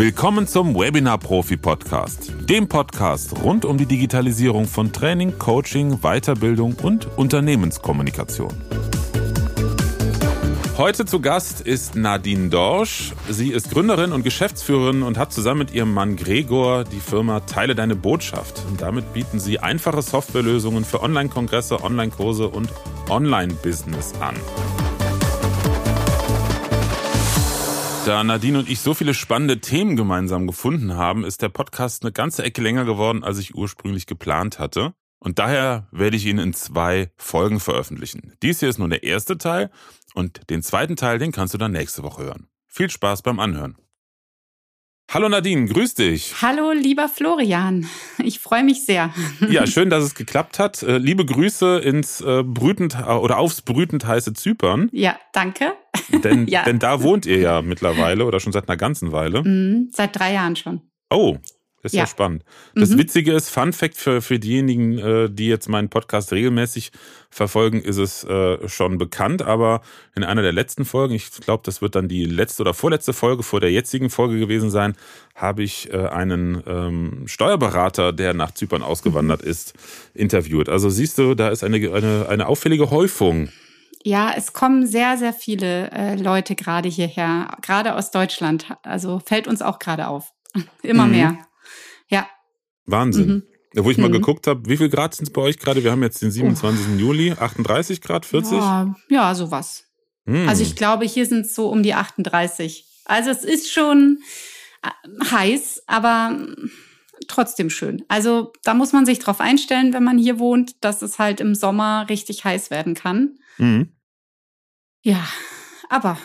Willkommen zum Webinar Profi Podcast, dem Podcast rund um die Digitalisierung von Training, Coaching, Weiterbildung und Unternehmenskommunikation. Heute zu Gast ist Nadine Dorsch. Sie ist Gründerin und Geschäftsführerin und hat zusammen mit ihrem Mann Gregor die Firma Teile deine Botschaft. Und damit bieten sie einfache Softwarelösungen für Online-Kongresse, Online-Kurse und Online-Business an. Da Nadine und ich so viele spannende Themen gemeinsam gefunden haben, ist der Podcast eine ganze Ecke länger geworden, als ich ursprünglich geplant hatte. Und daher werde ich ihn in zwei Folgen veröffentlichen. Dies hier ist nur der erste Teil und den zweiten Teil, den kannst du dann nächste Woche hören. Viel Spaß beim Anhören. Hallo Nadine, grüß dich. Hallo lieber Florian, ich freue mich sehr. Ja, schön, dass es geklappt hat. Äh, liebe Grüße ins äh, brütend oder aufs brütend heiße Zypern. Ja, danke. Denn, ja. denn da wohnt ihr ja mittlerweile oder schon seit einer ganzen Weile. Mhm, seit drei Jahren schon. Oh, ist ja, ja spannend. Das mhm. Witzige ist, Fun Fact für, für diejenigen, äh, die jetzt meinen Podcast regelmäßig verfolgen, ist es äh, schon bekannt, aber in einer der letzten Folgen, ich glaube, das wird dann die letzte oder vorletzte Folge vor der jetzigen Folge gewesen sein, habe ich äh, einen ähm, Steuerberater, der nach Zypern ausgewandert ist, interviewt. Also siehst du, da ist eine, eine, eine auffällige Häufung. Ja, es kommen sehr, sehr viele äh, Leute gerade hierher, gerade aus Deutschland. Also fällt uns auch gerade auf. Immer mhm. mehr. Ja. Wahnsinn. Mhm. Wo ich mal mhm. geguckt habe, wie viel Grad sind es bei euch gerade? Wir haben jetzt den 27. Oh. Juli, 38 Grad, 40? Ja, ja sowas. Mhm. Also ich glaube, hier sind es so um die 38. Also es ist schon äh, heiß, aber trotzdem schön. Also da muss man sich drauf einstellen, wenn man hier wohnt, dass es halt im Sommer richtig heiß werden kann. Mhm. Ja, aber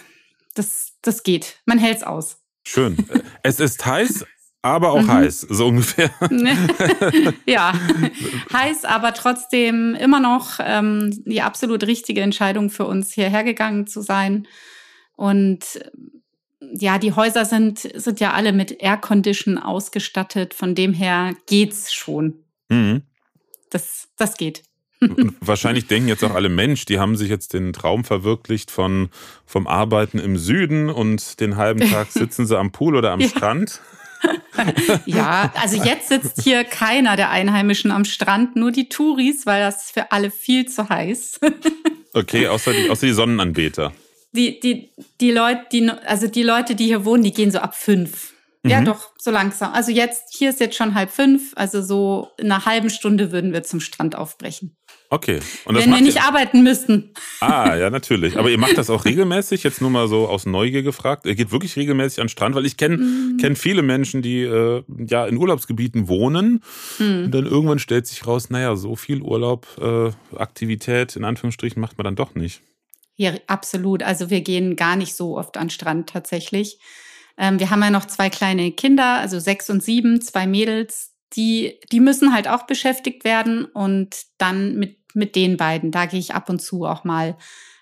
das, das geht. Man hält's aus. Schön. es ist heiß, aber auch mhm. heiß, so ungefähr. ja, heiß, aber trotzdem immer noch ähm, die absolut richtige Entscheidung für uns, hierher gegangen zu sein. Und ja, die Häuser sind, sind ja alle mit Aircondition ausgestattet. Von dem her geht's schon. Mhm. Das, das geht. wahrscheinlich denken jetzt auch alle Mensch, die haben sich jetzt den Traum verwirklicht von, vom Arbeiten im Süden und den halben Tag sitzen sie am Pool oder am ja. Strand. ja, also jetzt sitzt hier keiner der Einheimischen am Strand, nur die Touris, weil das für alle viel zu heiß. okay, außer die, außer die Sonnenanbeter. Die, die, die Leute, die, also die Leute, die hier wohnen, die gehen so ab fünf. Mhm. Ja, doch, so langsam. Also jetzt, hier ist jetzt schon halb fünf, also so in einer halben Stunde würden wir zum Strand aufbrechen. Okay. Und Wenn wir nicht ihr... arbeiten müssten. Ah, ja, natürlich. Aber ihr macht das auch regelmäßig, jetzt nur mal so aus Neugier gefragt. Ihr geht wirklich regelmäßig an den Strand, weil ich kenne mm. kenn viele Menschen, die äh, ja in Urlaubsgebieten wohnen. Mm. Und dann irgendwann stellt sich raus, naja, so viel Urlaub, äh, Aktivität in Anführungsstrichen macht man dann doch nicht. Ja, absolut. Also wir gehen gar nicht so oft an den Strand tatsächlich. Ähm, wir haben ja noch zwei kleine Kinder, also sechs und sieben, zwei Mädels. Die, die müssen halt auch beschäftigt werden und dann mit mit den beiden. Da gehe ich ab und zu auch mal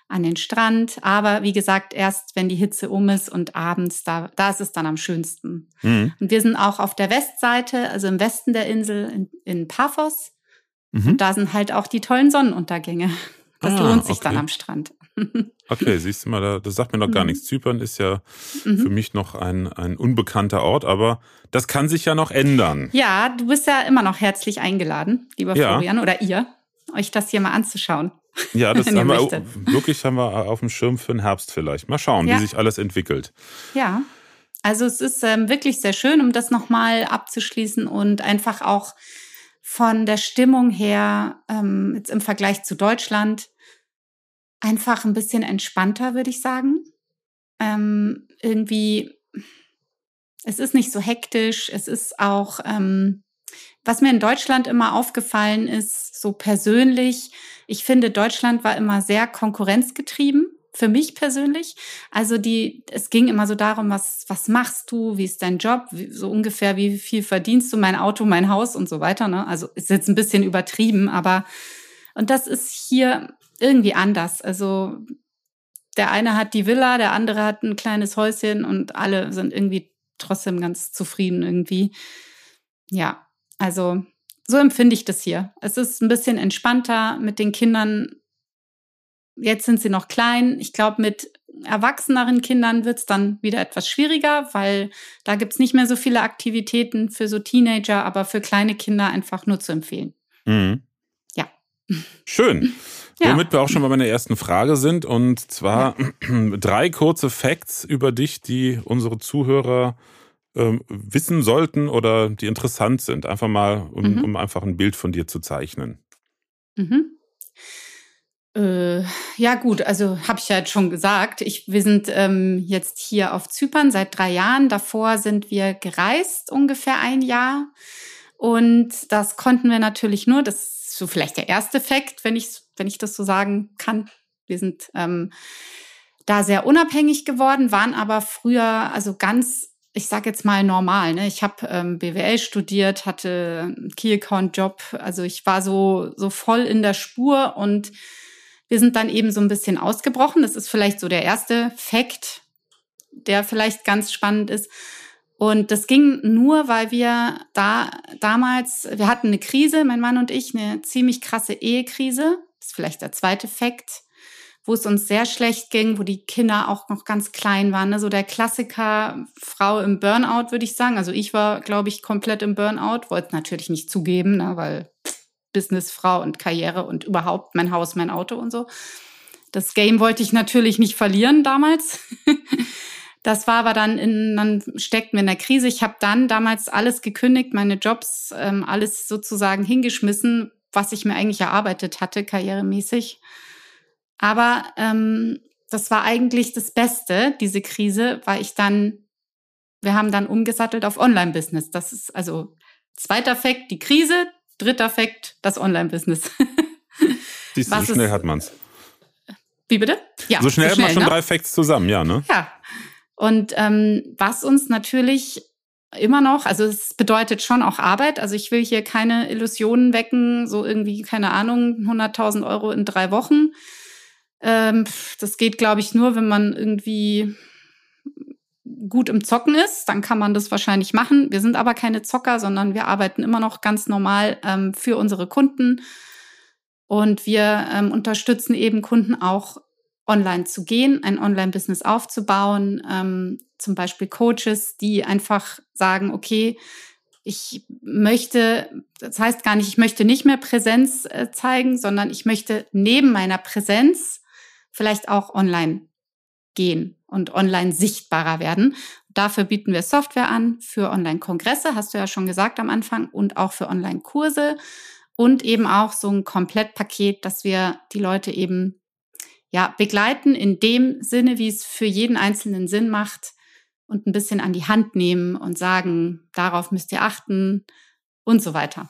an den Strand. Aber wie gesagt, erst wenn die Hitze um ist und abends, da, da ist es dann am schönsten. Mhm. Und wir sind auch auf der Westseite, also im Westen der Insel in, in Paphos. Mhm. Und da sind halt auch die tollen Sonnenuntergänge. Das ah, lohnt sich okay. dann am Strand. Okay, siehst du mal, das sagt mir noch gar mhm. nichts. Zypern ist ja mhm. für mich noch ein, ein unbekannter Ort, aber das kann sich ja noch ändern. Ja, du bist ja immer noch herzlich eingeladen, lieber ja. Florian, oder ihr euch das hier mal anzuschauen. Ja, das haben wir wirklich haben wir auf dem Schirm für den Herbst vielleicht. Mal schauen, ja. wie sich alles entwickelt. Ja. Also es ist ähm, wirklich sehr schön, um das nochmal abzuschließen und einfach auch von der Stimmung her, ähm, jetzt im Vergleich zu Deutschland, einfach ein bisschen entspannter, würde ich sagen. Ähm, irgendwie, es ist nicht so hektisch, es ist auch, ähm, was mir in Deutschland immer aufgefallen ist, so persönlich, ich finde, Deutschland war immer sehr konkurrenzgetrieben für mich persönlich. Also die, es ging immer so darum, was, was machst du, wie ist dein Job, wie, so ungefähr, wie viel verdienst du, mein Auto, mein Haus und so weiter. Ne? Also ist jetzt ein bisschen übertrieben, aber und das ist hier irgendwie anders. Also der eine hat die Villa, der andere hat ein kleines Häuschen und alle sind irgendwie trotzdem ganz zufrieden irgendwie. Ja, also so empfinde ich das hier. Es ist ein bisschen entspannter mit den Kindern. Jetzt sind sie noch klein. Ich glaube, mit erwachseneren Kindern wird es dann wieder etwas schwieriger, weil da gibt es nicht mehr so viele Aktivitäten für so Teenager, aber für kleine Kinder einfach nur zu empfehlen. Mhm. Ja. Schön. Ja. Womit wir auch schon bei meiner ersten Frage sind, und zwar ja. drei kurze Facts über dich, die unsere Zuhörer ähm, wissen sollten oder die interessant sind. Einfach mal, um, mhm. um einfach ein Bild von dir zu zeichnen. Mhm. Äh, ja gut, also habe ich ja jetzt schon gesagt. Ich, wir sind ähm, jetzt hier auf Zypern seit drei Jahren. Davor sind wir gereist ungefähr ein Jahr. Und das konnten wir natürlich nur, das ist so vielleicht der erste Fakt, wenn ich, wenn ich das so sagen kann. Wir sind ähm, da sehr unabhängig geworden, waren aber früher also ganz ich sage jetzt mal normal. Ne? Ich habe ähm, BWL studiert, hatte einen Key-Account-Job. Also ich war so, so voll in der Spur und wir sind dann eben so ein bisschen ausgebrochen. Das ist vielleicht so der erste Fakt, der vielleicht ganz spannend ist. Und das ging nur, weil wir da damals, wir hatten eine Krise, mein Mann und ich, eine ziemlich krasse Ehekrise. Das ist vielleicht der zweite Fakt, wo es uns sehr schlecht ging, wo die Kinder auch noch ganz klein waren. Ne? So der Klassiker Frau im Burnout, würde ich sagen. Also ich war, glaube ich, komplett im Burnout, wollte natürlich nicht zugeben, ne? weil Businessfrau und Karriere und überhaupt mein Haus, mein Auto und so. Das Game wollte ich natürlich nicht verlieren damals. Das war aber dann in, dann steckten wir in der Krise. Ich habe dann damals alles gekündigt, meine Jobs, ähm, alles sozusagen hingeschmissen, was ich mir eigentlich erarbeitet hatte, karrieremäßig. Aber ähm, das war eigentlich das Beste, diese Krise, weil ich dann, wir haben dann umgesattelt auf Online-Business. Das ist also zweiter Fakt, die Krise, dritter Fakt, das Online-Business. Siehst du, so schnell ist, hat man's. Wie bitte? Ja, so schnell, so schnell hat man schon ne? drei Facts zusammen, ja, ne? Ja. Und ähm, was uns natürlich immer noch, also es bedeutet schon auch Arbeit. Also ich will hier keine Illusionen wecken, so irgendwie, keine Ahnung, 100.000 Euro in drei Wochen. Ähm, das geht, glaube ich, nur, wenn man irgendwie gut im Zocken ist, dann kann man das wahrscheinlich machen. Wir sind aber keine Zocker, sondern wir arbeiten immer noch ganz normal ähm, für unsere Kunden. Und wir ähm, unterstützen eben Kunden auch online zu gehen, ein Online-Business aufzubauen, ähm, zum Beispiel Coaches, die einfach sagen, okay, ich möchte, das heißt gar nicht, ich möchte nicht mehr Präsenz äh, zeigen, sondern ich möchte neben meiner Präsenz vielleicht auch online gehen und online sichtbarer werden. Dafür bieten wir Software an für Online-Kongresse, hast du ja schon gesagt am Anfang, und auch für Online-Kurse und eben auch so ein Komplettpaket, dass wir die Leute eben ja, begleiten in dem Sinne, wie es für jeden Einzelnen Sinn macht und ein bisschen an die Hand nehmen und sagen, darauf müsst ihr achten und so weiter.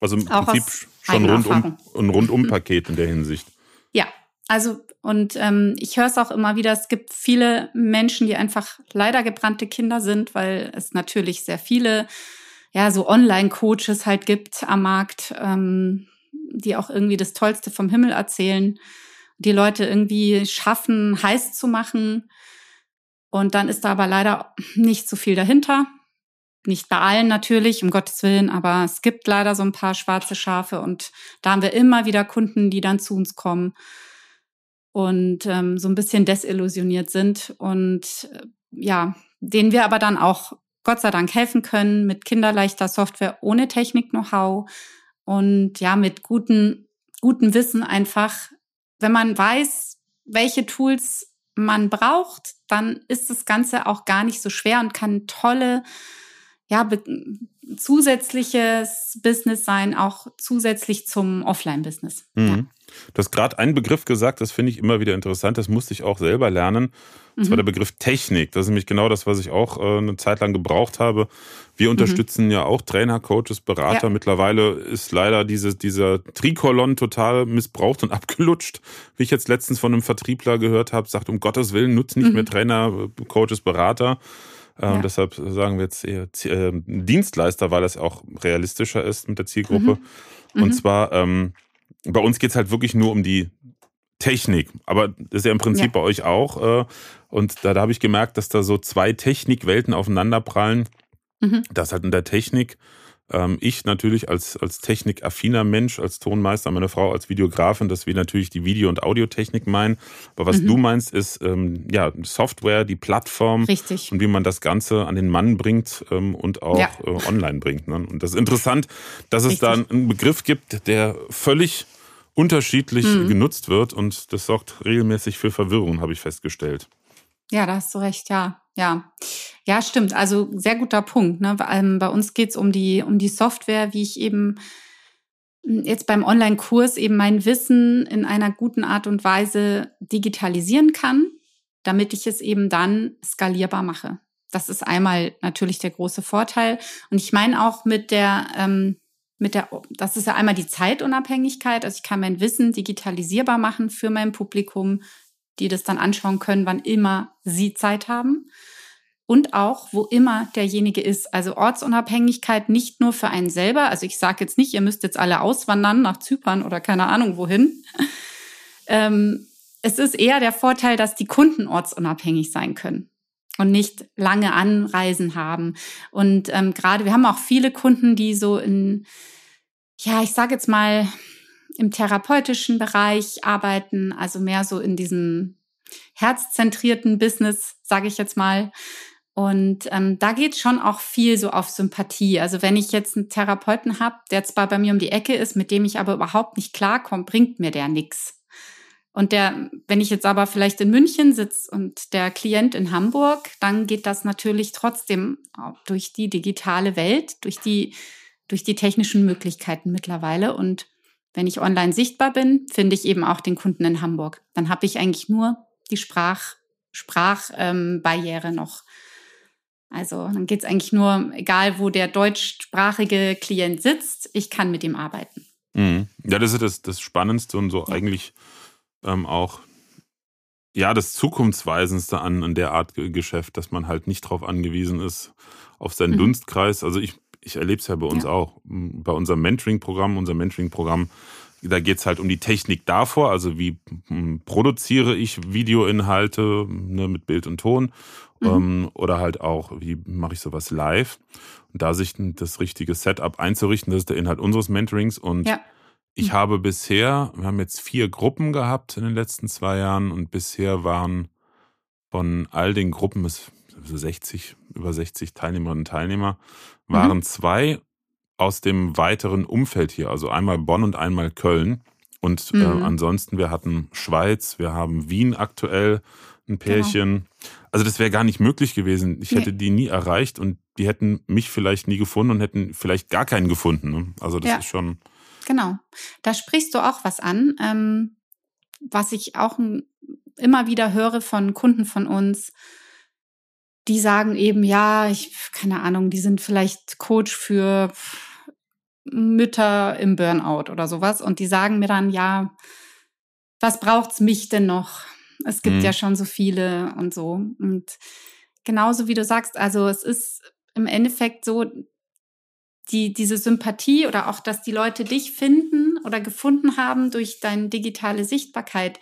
Also im auch Prinzip schon rundum, ein Rundum-Paket in der Hinsicht. Ja, also und ähm, ich höre es auch immer wieder, es gibt viele Menschen, die einfach leider gebrannte Kinder sind, weil es natürlich sehr viele ja so Online-Coaches halt gibt am Markt, ähm, die auch irgendwie das Tollste vom Himmel erzählen die Leute irgendwie schaffen, heiß zu machen. Und dann ist da aber leider nicht so viel dahinter. Nicht bei allen natürlich, um Gottes Willen, aber es gibt leider so ein paar schwarze Schafe und da haben wir immer wieder Kunden, die dann zu uns kommen und ähm, so ein bisschen desillusioniert sind und äh, ja, denen wir aber dann auch Gott sei Dank helfen können mit kinderleichter Software ohne Technik-Know-how und ja, mit guten, gutem Wissen einfach, wenn man weiß, welche Tools man braucht, dann ist das Ganze auch gar nicht so schwer und kann tolle, ja, zusätzliches Business sein, auch zusätzlich zum Offline-Business. Mhm. Ja. Du hast gerade einen Begriff gesagt, das finde ich immer wieder interessant, das musste ich auch selber lernen. Das mhm. war der Begriff Technik. Das ist nämlich genau das, was ich auch äh, eine Zeit lang gebraucht habe. Wir unterstützen mhm. ja auch Trainer, Coaches, Berater. Ja. Mittlerweile ist leider diese, dieser Trikolon total missbraucht und abgelutscht. Wie ich jetzt letztens von einem Vertriebler gehört habe, sagt, um Gottes Willen, nutzt nicht mhm. mehr Trainer, Coaches, Berater. Ähm, ja. Deshalb sagen wir jetzt eher äh, Dienstleister, weil es auch realistischer ist mit der Zielgruppe. Mhm. Und mhm. zwar, ähm, bei uns geht's halt wirklich nur um die Technik. Aber das ist ja im Prinzip ja. bei euch auch. Äh, und da, da habe ich gemerkt, dass da so zwei Technikwelten aufeinanderprallen. Mhm. Dass halt in der Technik ich natürlich als, als technikaffiner Mensch, als Tonmeister, meine Frau als Videografin, dass wir natürlich die Video- und Audiotechnik meinen. Aber was mhm. du meinst, ist ähm, ja Software, die Plattform Richtig. und wie man das Ganze an den Mann bringt ähm, und auch ja. äh, online bringt. Ne? Und das ist interessant, dass es Richtig. da einen Begriff gibt, der völlig unterschiedlich mhm. genutzt wird und das sorgt regelmäßig für Verwirrung, habe ich festgestellt. Ja, da hast du recht, ja. Ja, ja, stimmt. Also sehr guter Punkt. Ne? Bei uns geht's um die, um die Software, wie ich eben hm, jetzt beim Online-Kurs eben mein Wissen in einer guten Art und Weise digitalisieren kann, damit ich es eben dann skalierbar mache. Das ist einmal natürlich der große Vorteil. Und ich meine auch mit der, ähm, mit der, das ist ja einmal die Zeitunabhängigkeit. Also ich kann mein Wissen digitalisierbar machen für mein Publikum, die das dann anschauen können, wann immer sie Zeit haben. Und auch, wo immer derjenige ist. Also Ortsunabhängigkeit nicht nur für einen selber. Also ich sage jetzt nicht, ihr müsst jetzt alle auswandern nach Zypern oder keine Ahnung wohin. ähm, es ist eher der Vorteil, dass die Kunden ortsunabhängig sein können und nicht lange Anreisen haben. Und ähm, gerade, wir haben auch viele Kunden, die so in, ja, ich sage jetzt mal, im therapeutischen Bereich arbeiten, also mehr so in diesem herzzentrierten Business, sage ich jetzt mal. Und ähm, da geht schon auch viel so auf Sympathie. Also wenn ich jetzt einen Therapeuten habe, der zwar bei mir um die Ecke ist, mit dem ich aber überhaupt nicht klarkomme, bringt mir der nichts. Und der, wenn ich jetzt aber vielleicht in München sitze und der Klient in Hamburg, dann geht das natürlich trotzdem durch die digitale Welt, durch die, durch die technischen Möglichkeiten mittlerweile. Und wenn ich online sichtbar bin, finde ich eben auch den Kunden in Hamburg. Dann habe ich eigentlich nur die Sprach, Sprachbarriere ähm, noch. Also dann geht es eigentlich nur, egal wo der deutschsprachige Klient sitzt, ich kann mit ihm arbeiten. Mhm. Ja, das ist das, das Spannendste und so ja. eigentlich ähm, auch ja das Zukunftsweisendste an, an der Art Geschäft, dass man halt nicht darauf angewiesen ist, auf seinen mhm. Dunstkreis. Also ich ich erlebe es ja bei uns ja. auch. Bei unserem Mentoring-Programm, unser Mentoring-Programm, da geht es halt um die Technik davor, also wie produziere ich Videoinhalte ne, mit Bild und Ton mhm. ähm, oder halt auch, wie mache ich sowas live. Und da sich das richtige Setup einzurichten, das ist der Inhalt unseres Mentorings. Und ja. ich mhm. habe bisher, wir haben jetzt vier Gruppen gehabt in den letzten zwei Jahren und bisher waren von all den Gruppen, es 60, über 60 Teilnehmerinnen und Teilnehmer, waren mhm. zwei aus dem weiteren Umfeld hier, also einmal Bonn und einmal Köln. Und äh, mhm. äh, ansonsten, wir hatten Schweiz, wir haben Wien aktuell, ein genau. Pärchen. Genau. Also das wäre gar nicht möglich gewesen. Ich hätte nee. die nie erreicht und die hätten mich vielleicht nie gefunden und hätten vielleicht gar keinen gefunden. Ne? Also das ja. ist schon. Genau. Da sprichst du auch was an, ähm, was ich auch immer wieder höre von Kunden von uns die sagen eben, ja, ich, keine Ahnung, die sind vielleicht Coach für Mütter im Burnout oder sowas. Und die sagen mir dann, ja, was braucht's mich denn noch? Es gibt mhm. ja schon so viele und so. Und genauso wie du sagst, also es ist im Endeffekt so, die, diese Sympathie oder auch, dass die Leute dich finden oder gefunden haben durch deine digitale Sichtbarkeit,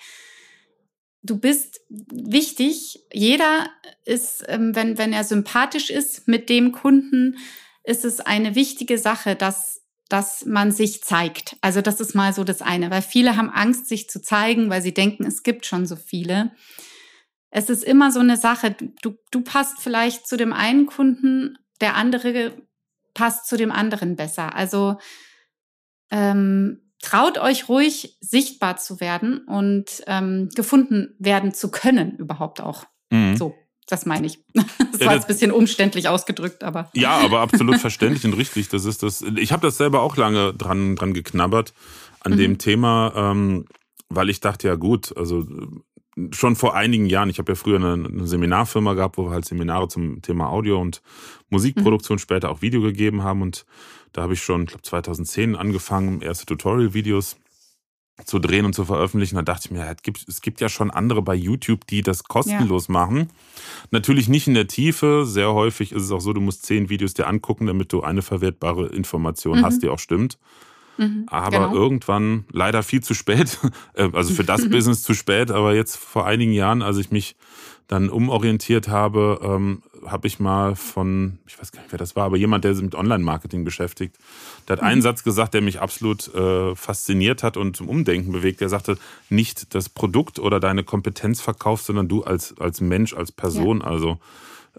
du bist wichtig. Jeder ist, ähm, wenn, wenn er sympathisch ist mit dem Kunden, ist es eine wichtige Sache, dass, dass man sich zeigt. Also das ist mal so das eine, weil viele haben Angst, sich zu zeigen, weil sie denken, es gibt schon so viele. Es ist immer so eine Sache, du, du passt vielleicht zu dem einen Kunden, der andere passt zu dem anderen besser. Also ähm, traut euch ruhig, sichtbar zu werden und ähm, gefunden werden zu können, überhaupt auch. Mhm. So, das meine ich. Das war jetzt ein bisschen umständlich ausgedrückt, aber. Ja, aber absolut verständlich und richtig. Das ist das. Ich habe das selber auch lange dran, dran geknabbert an mhm. dem Thema, ähm, weil ich dachte, ja gut, also schon vor einigen Jahren, ich habe ja früher eine, eine, Seminarfirma gehabt, wo wir halt Seminare zum Thema Audio und Musikproduktion, mhm. später auch Video gegeben haben und da habe ich schon, ich glaube 2010 angefangen, erste Tutorial-Videos zu drehen und zu veröffentlichen. Da dachte ich mir, es gibt, es gibt ja schon andere bei YouTube, die das kostenlos ja. machen. Natürlich nicht in der Tiefe. Sehr häufig ist es auch so, du musst zehn Videos dir angucken, damit du eine verwertbare Information mhm. hast, die auch stimmt. Mhm, aber genau. irgendwann, leider viel zu spät, äh, also für das Business zu spät, aber jetzt vor einigen Jahren, als ich mich dann umorientiert habe, ähm, habe ich mal von, ich weiß gar nicht, wer das war, aber jemand, der sich mit Online-Marketing beschäftigt, der hat einen mhm. Satz gesagt, der mich absolut äh, fasziniert hat und zum Umdenken bewegt. Der sagte, nicht das Produkt oder deine Kompetenz verkaufst, sondern du als, als Mensch, als Person. Ja. Also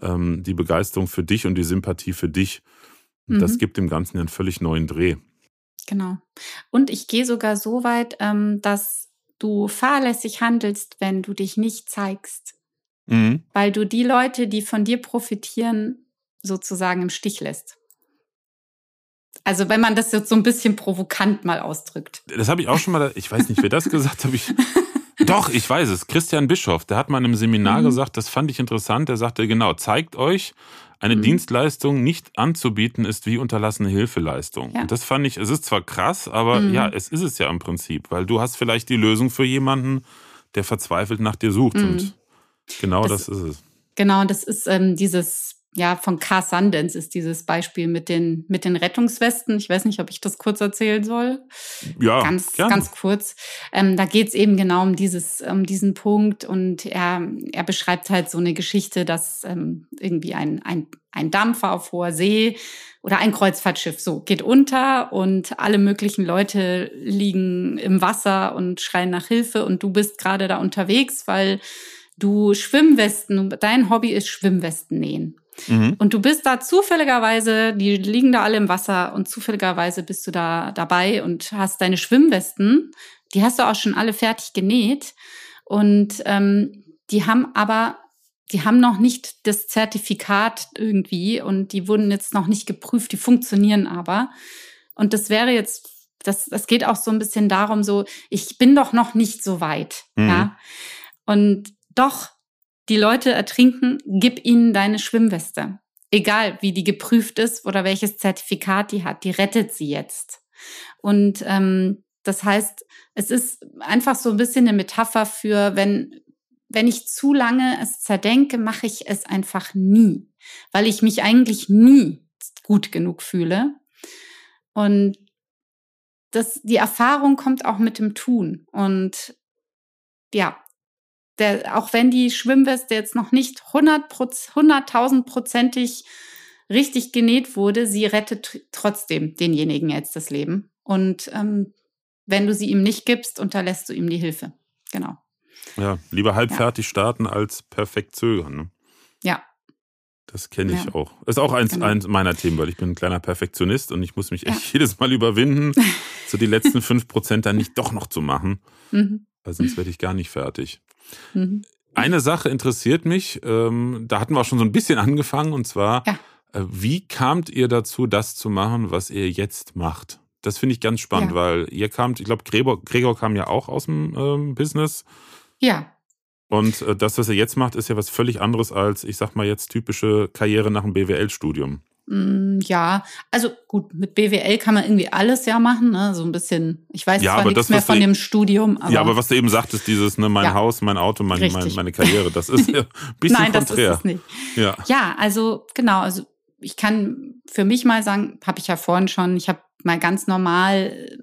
ähm, die Begeisterung für dich und die Sympathie für dich. Mhm. Das gibt dem Ganzen einen völlig neuen Dreh. Genau. Und ich gehe sogar so weit, ähm, dass du fahrlässig handelst, wenn du dich nicht zeigst. Mhm. Weil du die Leute, die von dir profitieren, sozusagen im Stich lässt. Also wenn man das jetzt so ein bisschen provokant mal ausdrückt. Das habe ich auch schon mal, ich weiß nicht, wer das gesagt hat. Ich, doch, ich weiß es. Christian Bischoff, der hat mal in einem Seminar mhm. gesagt, das fand ich interessant. Der sagte, genau, zeigt euch, eine mhm. Dienstleistung nicht anzubieten, ist wie unterlassene Hilfeleistung. Ja. Und das fand ich, es ist zwar krass, aber mhm. ja, es ist es ja im Prinzip, weil du hast vielleicht die Lösung für jemanden, der verzweifelt nach dir sucht. Und mhm. Genau das, das, ist es. Genau, das ist ähm, dieses ja, von Car Sundance ist dieses Beispiel mit den, mit den Rettungswesten. Ich weiß nicht, ob ich das kurz erzählen soll. Ja, ganz, gerne. ganz kurz. Ähm, da geht es eben genau um dieses, um diesen Punkt und er, er beschreibt halt so eine Geschichte, dass ähm, irgendwie ein, ein, ein Dampfer auf hoher See oder ein Kreuzfahrtschiff so geht unter und alle möglichen Leute liegen im Wasser und schreien nach Hilfe und du bist gerade da unterwegs, weil du Schwimmwesten, dein Hobby ist Schwimmwesten nähen. Mhm. Und du bist da zufälligerweise, die liegen da alle im Wasser und zufälligerweise bist du da dabei und hast deine Schwimmwesten, die hast du auch schon alle fertig genäht. Und ähm, die haben aber, die haben noch nicht das Zertifikat irgendwie und die wurden jetzt noch nicht geprüft, die funktionieren aber. Und das wäre jetzt, das, das geht auch so ein bisschen darum, so, ich bin doch noch nicht so weit. Mhm. Ja. Und doch die Leute ertrinken, gib ihnen deine Schwimmweste. Egal, wie die geprüft ist oder welches Zertifikat die hat, die rettet sie jetzt. Und ähm, das heißt, es ist einfach so ein bisschen eine Metapher für, wenn, wenn ich zu lange es zerdenke, mache ich es einfach nie, weil ich mich eigentlich nie gut genug fühle. Und das, die Erfahrung kommt auch mit dem Tun. Und ja, der, auch wenn die Schwimmweste jetzt noch nicht 100.000 prozentig richtig genäht wurde, sie rettet trotzdem denjenigen jetzt das Leben. Und ähm, wenn du sie ihm nicht gibst, unterlässt du ihm die Hilfe. Genau. Ja, lieber halbfertig ja. starten als perfekt zögern. Ne? Ja. Das kenne ich ja. auch. Ist auch eins, genau. eins meiner Themen, weil ich bin ein kleiner Perfektionist und ich muss mich echt ja. jedes Mal überwinden, so die letzten fünf Prozent dann nicht doch noch zu machen. Mhm. Weil sonst werde ich gar nicht fertig. Mhm. Eine Sache interessiert mich, ähm, da hatten wir auch schon so ein bisschen angefangen, und zwar, ja. äh, wie kamt ihr dazu, das zu machen, was ihr jetzt macht? Das finde ich ganz spannend, ja. weil ihr kamt, ich glaube, Gregor, Gregor kam ja auch aus dem ähm, Business. Ja. Und äh, das, was er jetzt macht, ist ja was völlig anderes als, ich sag mal jetzt, typische Karriere nach dem BWL-Studium. Mm, ja, also gut, mit BWL kann man irgendwie alles ja machen, ne? so ein bisschen. Ich weiß ja, zwar nichts das, mehr von du, dem Studium. Aber ja, aber was du eben sagtest, dieses, ne, mein ja, Haus, mein Auto, mein, mein, meine Karriere, das ist ja ein bisschen Nein, konträr. das ist es nicht. Ja. ja, also genau, also ich kann für mich mal sagen, habe ich ja vorhin schon, ich habe mal ganz normal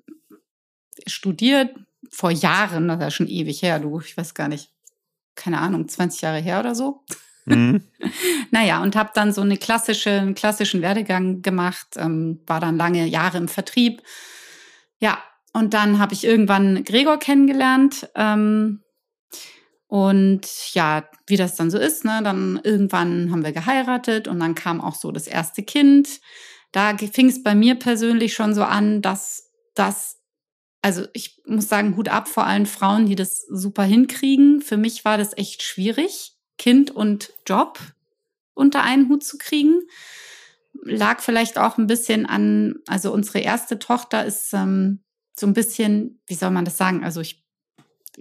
studiert, vor Jahren, das ist ja schon ewig her, du, ich weiß gar nicht, keine Ahnung, 20 Jahre her oder so. Mhm. naja, und habe dann so eine klassische, einen klassischen Werdegang gemacht, ähm, war dann lange Jahre im Vertrieb. Ja, und dann habe ich irgendwann Gregor kennengelernt. Ähm, und ja, wie das dann so ist, ne, dann irgendwann haben wir geheiratet und dann kam auch so das erste Kind. Da fing es bei mir persönlich schon so an, dass das, also ich muss sagen, Hut ab vor allen Frauen, die das super hinkriegen. Für mich war das echt schwierig. Kind und Job unter einen Hut zu kriegen. Lag vielleicht auch ein bisschen an, also unsere erste Tochter ist ähm, so ein bisschen, wie soll man das sagen? Also ich,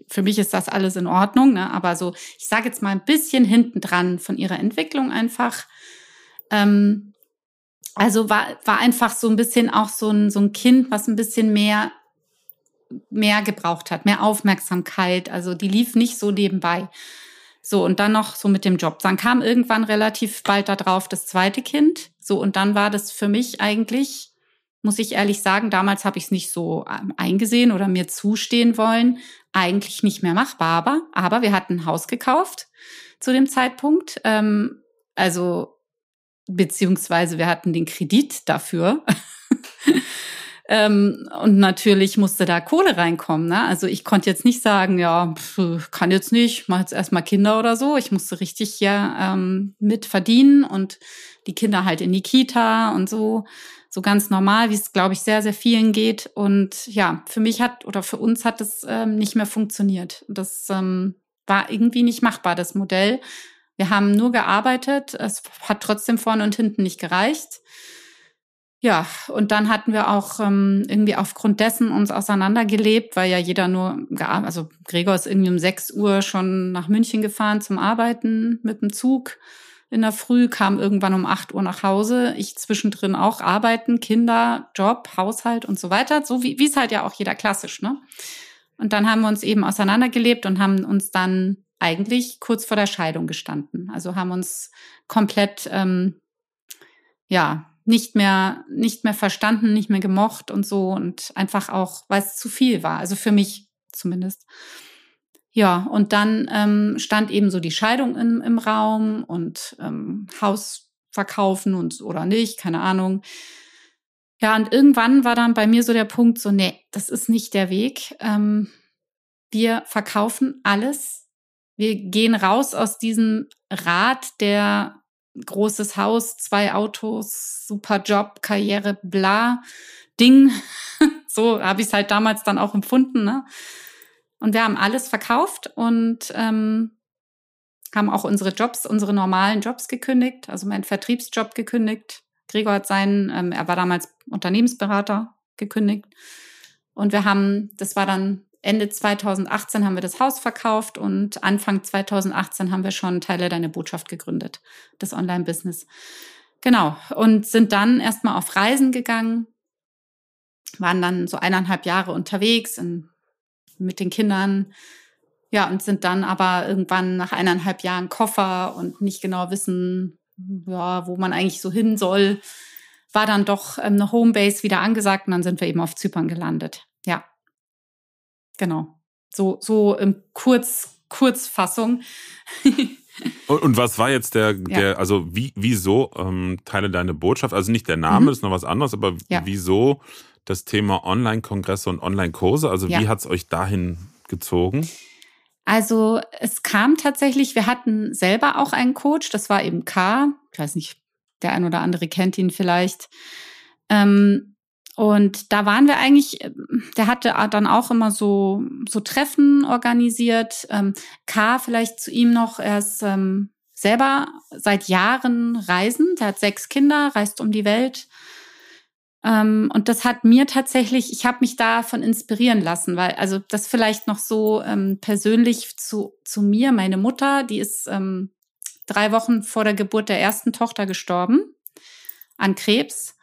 für mich ist das alles in Ordnung, ne? aber so, ich sage jetzt mal ein bisschen hinten dran von ihrer Entwicklung einfach. Ähm, also war, war einfach so ein bisschen auch so ein, so ein Kind, was ein bisschen mehr, mehr gebraucht hat, mehr Aufmerksamkeit. Also die lief nicht so nebenbei. So, und dann noch so mit dem Job. Dann kam irgendwann relativ bald darauf das zweite Kind. So, und dann war das für mich eigentlich muss ich ehrlich sagen, damals habe ich es nicht so ähm, eingesehen oder mir zustehen wollen. Eigentlich nicht mehr machbar, aber, aber wir hatten ein Haus gekauft zu dem Zeitpunkt. Ähm, also, beziehungsweise wir hatten den Kredit dafür. Ähm, und natürlich musste da Kohle reinkommen. Ne? Also ich konnte jetzt nicht sagen, ja, pf, kann jetzt nicht, mach jetzt erstmal Kinder oder so. Ich musste richtig ja ähm, mit verdienen und die Kinder halt in die Kita und so. So ganz normal, wie es, glaube ich, sehr, sehr vielen geht. Und ja, für mich hat oder für uns hat es ähm, nicht mehr funktioniert. Das ähm, war irgendwie nicht machbar, das Modell. Wir haben nur gearbeitet. Es hat trotzdem vorne und hinten nicht gereicht. Ja, und dann hatten wir auch ähm, irgendwie aufgrund dessen uns auseinandergelebt, weil ja jeder nur, also Gregor ist irgendwie um 6 Uhr schon nach München gefahren zum Arbeiten mit dem Zug in der Früh, kam irgendwann um 8 Uhr nach Hause. Ich zwischendrin auch arbeiten, Kinder, Job, Haushalt und so weiter, so wie, es halt ja auch jeder klassisch, ne? Und dann haben wir uns eben auseinandergelebt und haben uns dann eigentlich kurz vor der Scheidung gestanden. Also haben uns komplett, ähm, ja, nicht mehr, nicht mehr verstanden, nicht mehr gemocht und so und einfach auch, weil es zu viel war. Also für mich zumindest. Ja, und dann ähm, stand eben so die Scheidung im, im Raum und ähm, Haus verkaufen und oder nicht, keine Ahnung. Ja, und irgendwann war dann bei mir so der Punkt, so, nee, das ist nicht der Weg. Ähm, wir verkaufen alles. Wir gehen raus aus diesem Rad der großes Haus, zwei Autos, super Job, Karriere, bla, Ding. so habe ich es halt damals dann auch empfunden. Ne? Und wir haben alles verkauft und ähm, haben auch unsere Jobs, unsere normalen Jobs gekündigt, also meinen Vertriebsjob gekündigt. Gregor hat seinen, ähm, er war damals Unternehmensberater, gekündigt. Und wir haben, das war dann Ende 2018 haben wir das Haus verkauft und Anfang 2018 haben wir schon Teile deiner Botschaft gegründet, das Online-Business. Genau. Und sind dann erstmal auf Reisen gegangen, waren dann so eineinhalb Jahre unterwegs in, mit den Kindern. Ja, und sind dann aber irgendwann nach eineinhalb Jahren Koffer und nicht genau wissen, ja, wo man eigentlich so hin soll, war dann doch ähm, eine Homebase wieder angesagt und dann sind wir eben auf Zypern gelandet. Ja, Genau. So, so im Kurz, Kurzfassung. und, und, was war jetzt der, der ja. also wie, wieso ähm, teile deine Botschaft? Also nicht der Name, mhm. ist noch was anderes, aber ja. wieso das Thema Online-Kongresse und Online-Kurse? Also ja. wie hat es euch dahin gezogen? Also es kam tatsächlich, wir hatten selber auch einen Coach, das war eben K, ich weiß nicht, der ein oder andere kennt ihn vielleicht. Ähm, und da waren wir eigentlich, der hatte dann auch immer so, so Treffen organisiert. Ähm, K vielleicht zu ihm noch, er ist ähm, selber seit Jahren reisend, er hat sechs Kinder, reist um die Welt. Ähm, und das hat mir tatsächlich, ich habe mich davon inspirieren lassen, weil, also das vielleicht noch so ähm, persönlich zu, zu mir, meine Mutter, die ist ähm, drei Wochen vor der Geburt der ersten Tochter gestorben an Krebs.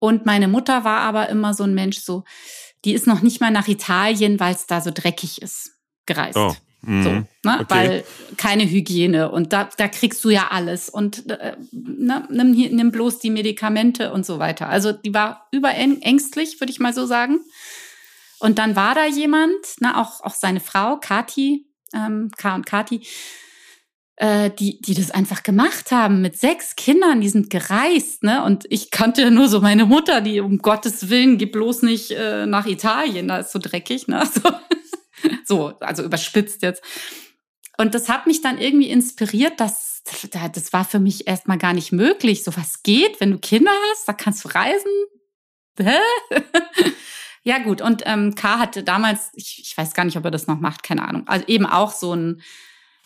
Und meine Mutter war aber immer so ein Mensch, so, die ist noch nicht mal nach Italien, weil es da so dreckig ist, gereist. Oh. Mm, so, ne? Okay. Weil keine Hygiene und da, da kriegst du ja alles und äh, ne, nimm, hier, nimm bloß die Medikamente und so weiter. Also die war überängstlich, würde ich mal so sagen. Und dann war da jemand, ne, auch, auch seine Frau, Kati, ähm, K und Kati, äh, die, die das einfach gemacht haben mit sechs Kindern, die sind gereist, ne? Und ich kannte nur so meine Mutter, die um Gottes Willen geh bloß nicht äh, nach Italien, da ist so dreckig, ne? So, so, also überspitzt jetzt. Und das hat mich dann irgendwie inspiriert, dass das war für mich erstmal gar nicht möglich. So was geht, wenn du Kinder hast, da kannst du reisen. Hä? ja, gut. Und ähm, K hatte damals, ich, ich weiß gar nicht, ob er das noch macht, keine Ahnung. Also eben auch so ein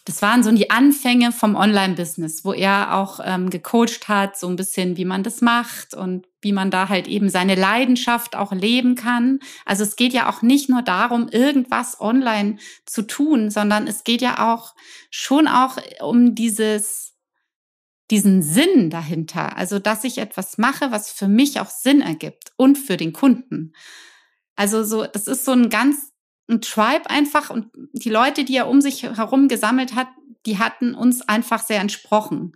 das waren so die Anfänge vom Online-Business, wo er auch ähm, gecoacht hat, so ein bisschen, wie man das macht und wie man da halt eben seine Leidenschaft auch leben kann. Also es geht ja auch nicht nur darum, irgendwas online zu tun, sondern es geht ja auch schon auch um dieses, diesen Sinn dahinter. Also, dass ich etwas mache, was für mich auch Sinn ergibt und für den Kunden. Also so, das ist so ein ganz ein Tribe einfach und die Leute, die er um sich herum gesammelt hat, die hatten uns einfach sehr entsprochen.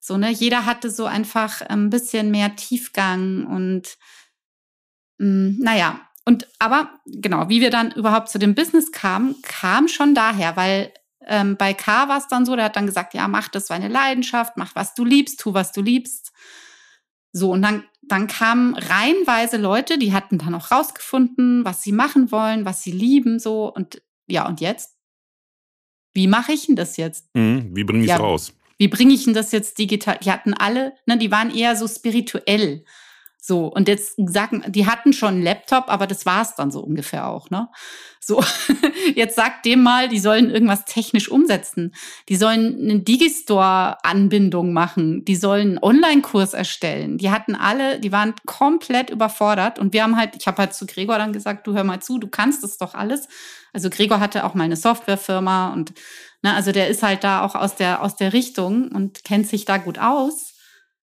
So, ne, jeder hatte so einfach ein bisschen mehr Tiefgang und mh, naja, und aber genau, wie wir dann überhaupt zu dem Business kamen, kam schon daher, weil ähm, bei K war es dann so, der hat dann gesagt, ja, mach das, war eine Leidenschaft, mach was du liebst, tu was du liebst. So, und dann, dann kamen reihenweise Leute, die hatten dann auch rausgefunden, was sie machen wollen, was sie lieben, so. Und ja, und jetzt? Wie mache ich denn das jetzt? Mhm, wie bringe ich es ja, raus? Wie bringe ich denn das jetzt digital? Die hatten alle, ne, die waren eher so spirituell. So, und jetzt sagen, die hatten schon einen Laptop, aber das war es dann so ungefähr auch, ne? So, jetzt sagt dem mal, die sollen irgendwas technisch umsetzen. Die sollen eine Digistore-Anbindung machen. Die sollen einen Online-Kurs erstellen. Die hatten alle, die waren komplett überfordert. Und wir haben halt, ich habe halt zu Gregor dann gesagt, du hör mal zu, du kannst das doch alles. Also Gregor hatte auch mal eine Softwarefirma und, ne, also der ist halt da auch aus der, aus der Richtung und kennt sich da gut aus.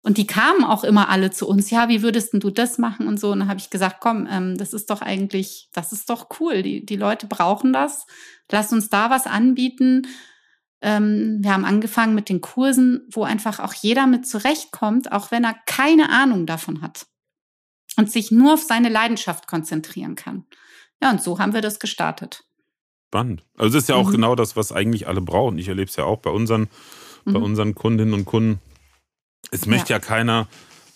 Und die kamen auch immer alle zu uns, ja, wie würdest du das machen und so. Und dann habe ich gesagt, komm, ähm, das ist doch eigentlich, das ist doch cool. Die, die Leute brauchen das. Lass uns da was anbieten. Ähm, wir haben angefangen mit den Kursen, wo einfach auch jeder mit zurechtkommt, auch wenn er keine Ahnung davon hat. Und sich nur auf seine Leidenschaft konzentrieren kann. Ja, und so haben wir das gestartet. Spannend. Also das ist ja auch mhm. genau das, was eigentlich alle brauchen. Ich erlebe es ja auch bei unseren, mhm. bei unseren Kundinnen und Kunden es möchte ja, ja keiner,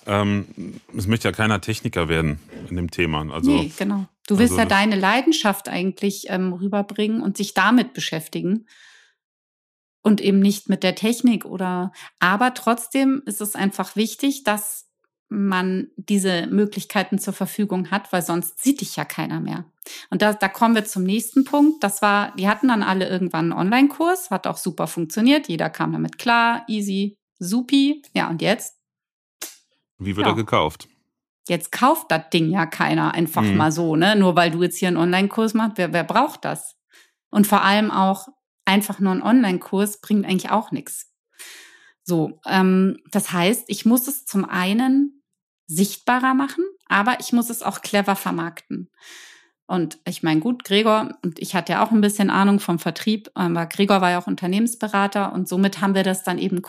ähm, es möchte ja keiner Techniker werden in dem Thema. Also, nee, genau. Du willst also, ja deine Leidenschaft eigentlich ähm, rüberbringen und sich damit beschäftigen und eben nicht mit der Technik oder, aber trotzdem ist es einfach wichtig, dass man diese Möglichkeiten zur Verfügung hat, weil sonst sieht dich ja keiner mehr. Und da, da kommen wir zum nächsten Punkt. Das war, die hatten dann alle irgendwann einen Online-Kurs, hat auch super funktioniert. Jeder kam damit klar, easy, Supi. Ja, und jetzt? Wie wird ja. er gekauft? Jetzt kauft das Ding ja keiner einfach mhm. mal so, ne? Nur weil du jetzt hier einen Online-Kurs machst, wer, wer braucht das? Und vor allem auch einfach nur ein Online-Kurs bringt eigentlich auch nichts. So, ähm, das heißt, ich muss es zum einen sichtbarer machen, aber ich muss es auch clever vermarkten. Und ich meine, gut, Gregor und ich hatte ja auch ein bisschen Ahnung vom Vertrieb, aber Gregor war ja auch Unternehmensberater und somit haben wir das dann eben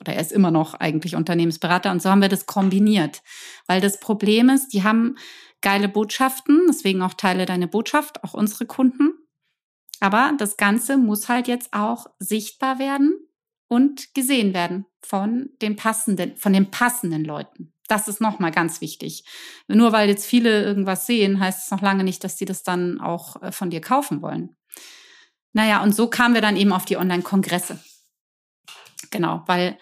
oder er ist immer noch eigentlich Unternehmensberater und so haben wir das kombiniert. Weil das Problem ist, die haben geile Botschaften, deswegen auch Teile deine Botschaft, auch unsere Kunden. Aber das Ganze muss halt jetzt auch sichtbar werden und gesehen werden von den passenden, von den passenden Leuten. Das ist nochmal ganz wichtig. Nur weil jetzt viele irgendwas sehen, heißt es noch lange nicht, dass die das dann auch äh, von dir kaufen wollen. Naja, und so kamen wir dann eben auf die Online-Kongresse. Genau, weil,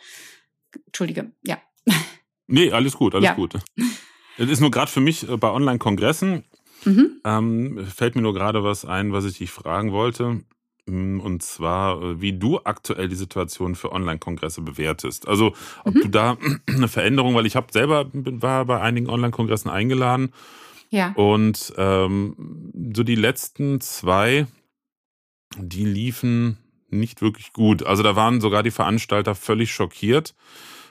Entschuldige, ja. Nee, alles gut, alles ja. gut. Es ist nur gerade für mich äh, bei Online-Kongressen, mhm. ähm, fällt mir nur gerade was ein, was ich dich fragen wollte. Mm, und zwar, äh, wie du aktuell die Situation für Online-Kongresse bewertest. Also, ob mhm. du da eine Veränderung, weil ich habe selber war bei einigen Online-Kongressen eingeladen. Ja. Und ähm, so die letzten zwei, die liefen nicht wirklich gut. Also da waren sogar die Veranstalter völlig schockiert,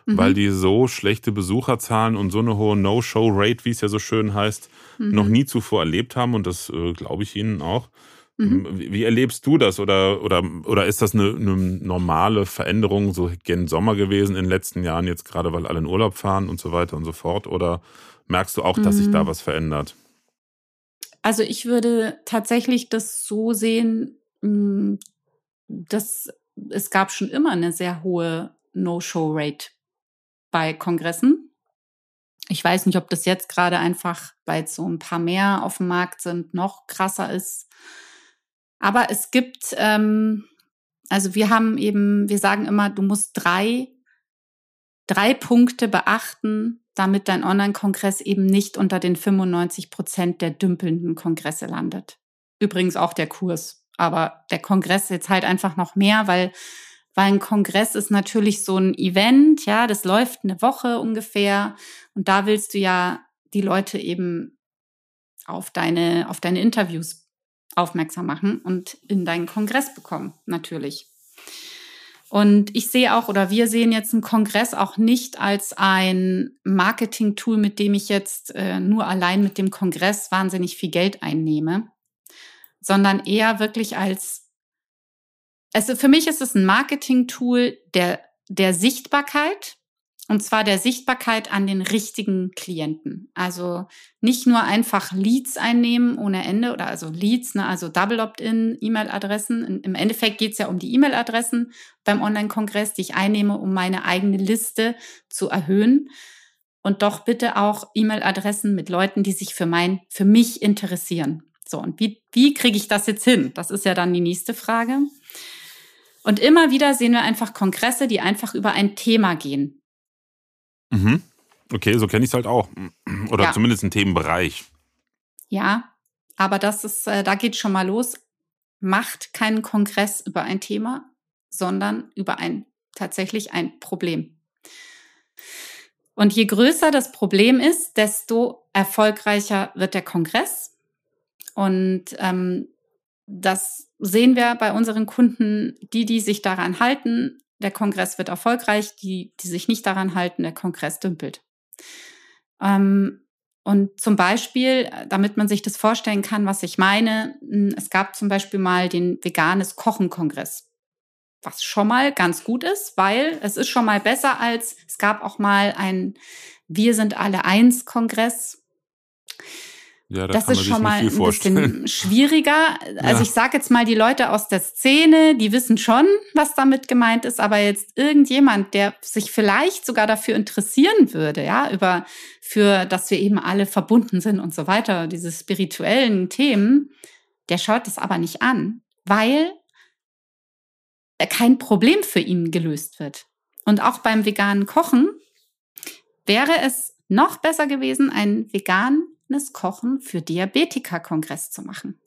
mhm. weil die so schlechte Besucherzahlen und so eine hohe No-Show-Rate, wie es ja so schön heißt, mhm. noch nie zuvor erlebt haben. Und das äh, glaube ich Ihnen auch. Mhm. Wie, wie, erlebst du das? Oder, oder, oder ist das eine, eine normale Veränderung, so gen Sommer gewesen in den letzten Jahren, jetzt gerade weil alle in Urlaub fahren und so weiter und so fort? Oder merkst du auch, dass sich da mhm. was verändert? Also ich würde tatsächlich das so sehen, das, es gab schon immer eine sehr hohe No-Show-Rate bei Kongressen. Ich weiß nicht, ob das jetzt gerade einfach, weil so ein paar mehr auf dem Markt sind, noch krasser ist. Aber es gibt, ähm, also wir haben eben, wir sagen immer, du musst drei, drei Punkte beachten, damit dein Online-Kongress eben nicht unter den 95 Prozent der dümpelnden Kongresse landet. Übrigens auch der Kurs aber der Kongress jetzt halt einfach noch mehr, weil, weil ein Kongress ist natürlich so ein Event, ja, das läuft eine Woche ungefähr und da willst du ja die Leute eben auf deine, auf deine Interviews aufmerksam machen und in deinen Kongress bekommen, natürlich. Und ich sehe auch, oder wir sehen jetzt einen Kongress auch nicht als ein Marketing-Tool, mit dem ich jetzt äh, nur allein mit dem Kongress wahnsinnig viel Geld einnehme, sondern eher wirklich als, also für mich ist es ein Marketing-Tool der, der Sichtbarkeit Und zwar der Sichtbarkeit an den richtigen Klienten. Also nicht nur einfach Leads einnehmen ohne Ende oder also Leads, ne, also Double Opt-in, E-Mail-Adressen. Im Endeffekt geht es ja um die E-Mail-Adressen beim Online-Kongress, die ich einnehme, um meine eigene Liste zu erhöhen. Und doch bitte auch E-Mail-Adressen mit Leuten, die sich für mein, für mich interessieren. So, und wie, wie kriege ich das jetzt hin? Das ist ja dann die nächste Frage. Und immer wieder sehen wir einfach Kongresse, die einfach über ein Thema gehen. Mhm. Okay, so kenne ich es halt auch. Oder ja. zumindest ein Themenbereich. Ja, aber das ist, äh, da geht schon mal los. Macht keinen Kongress über ein Thema, sondern über ein tatsächlich ein Problem. Und je größer das Problem ist, desto erfolgreicher wird der Kongress. Und ähm, das sehen wir bei unseren Kunden, die, die sich daran halten, der Kongress wird erfolgreich, die, die sich nicht daran halten, der Kongress dümpelt. Ähm, und zum Beispiel, damit man sich das vorstellen kann, was ich meine, hm, es gab zum Beispiel mal den veganes Kochen-Kongress, was schon mal ganz gut ist, weil es ist schon mal besser als, es gab auch mal ein Wir sind alle eins Kongress, ja, das, das ist schon mal ein bisschen schwieriger. Also ja. ich sage jetzt mal, die Leute aus der Szene, die wissen schon, was damit gemeint ist, aber jetzt irgendjemand, der sich vielleicht sogar dafür interessieren würde, ja, über für, dass wir eben alle verbunden sind und so weiter, diese spirituellen Themen, der schaut es aber nicht an, weil kein Problem für ihn gelöst wird. Und auch beim veganen Kochen wäre es noch besser gewesen, einen veganen gesundes Kochen für Diabetiker-Kongress zu machen.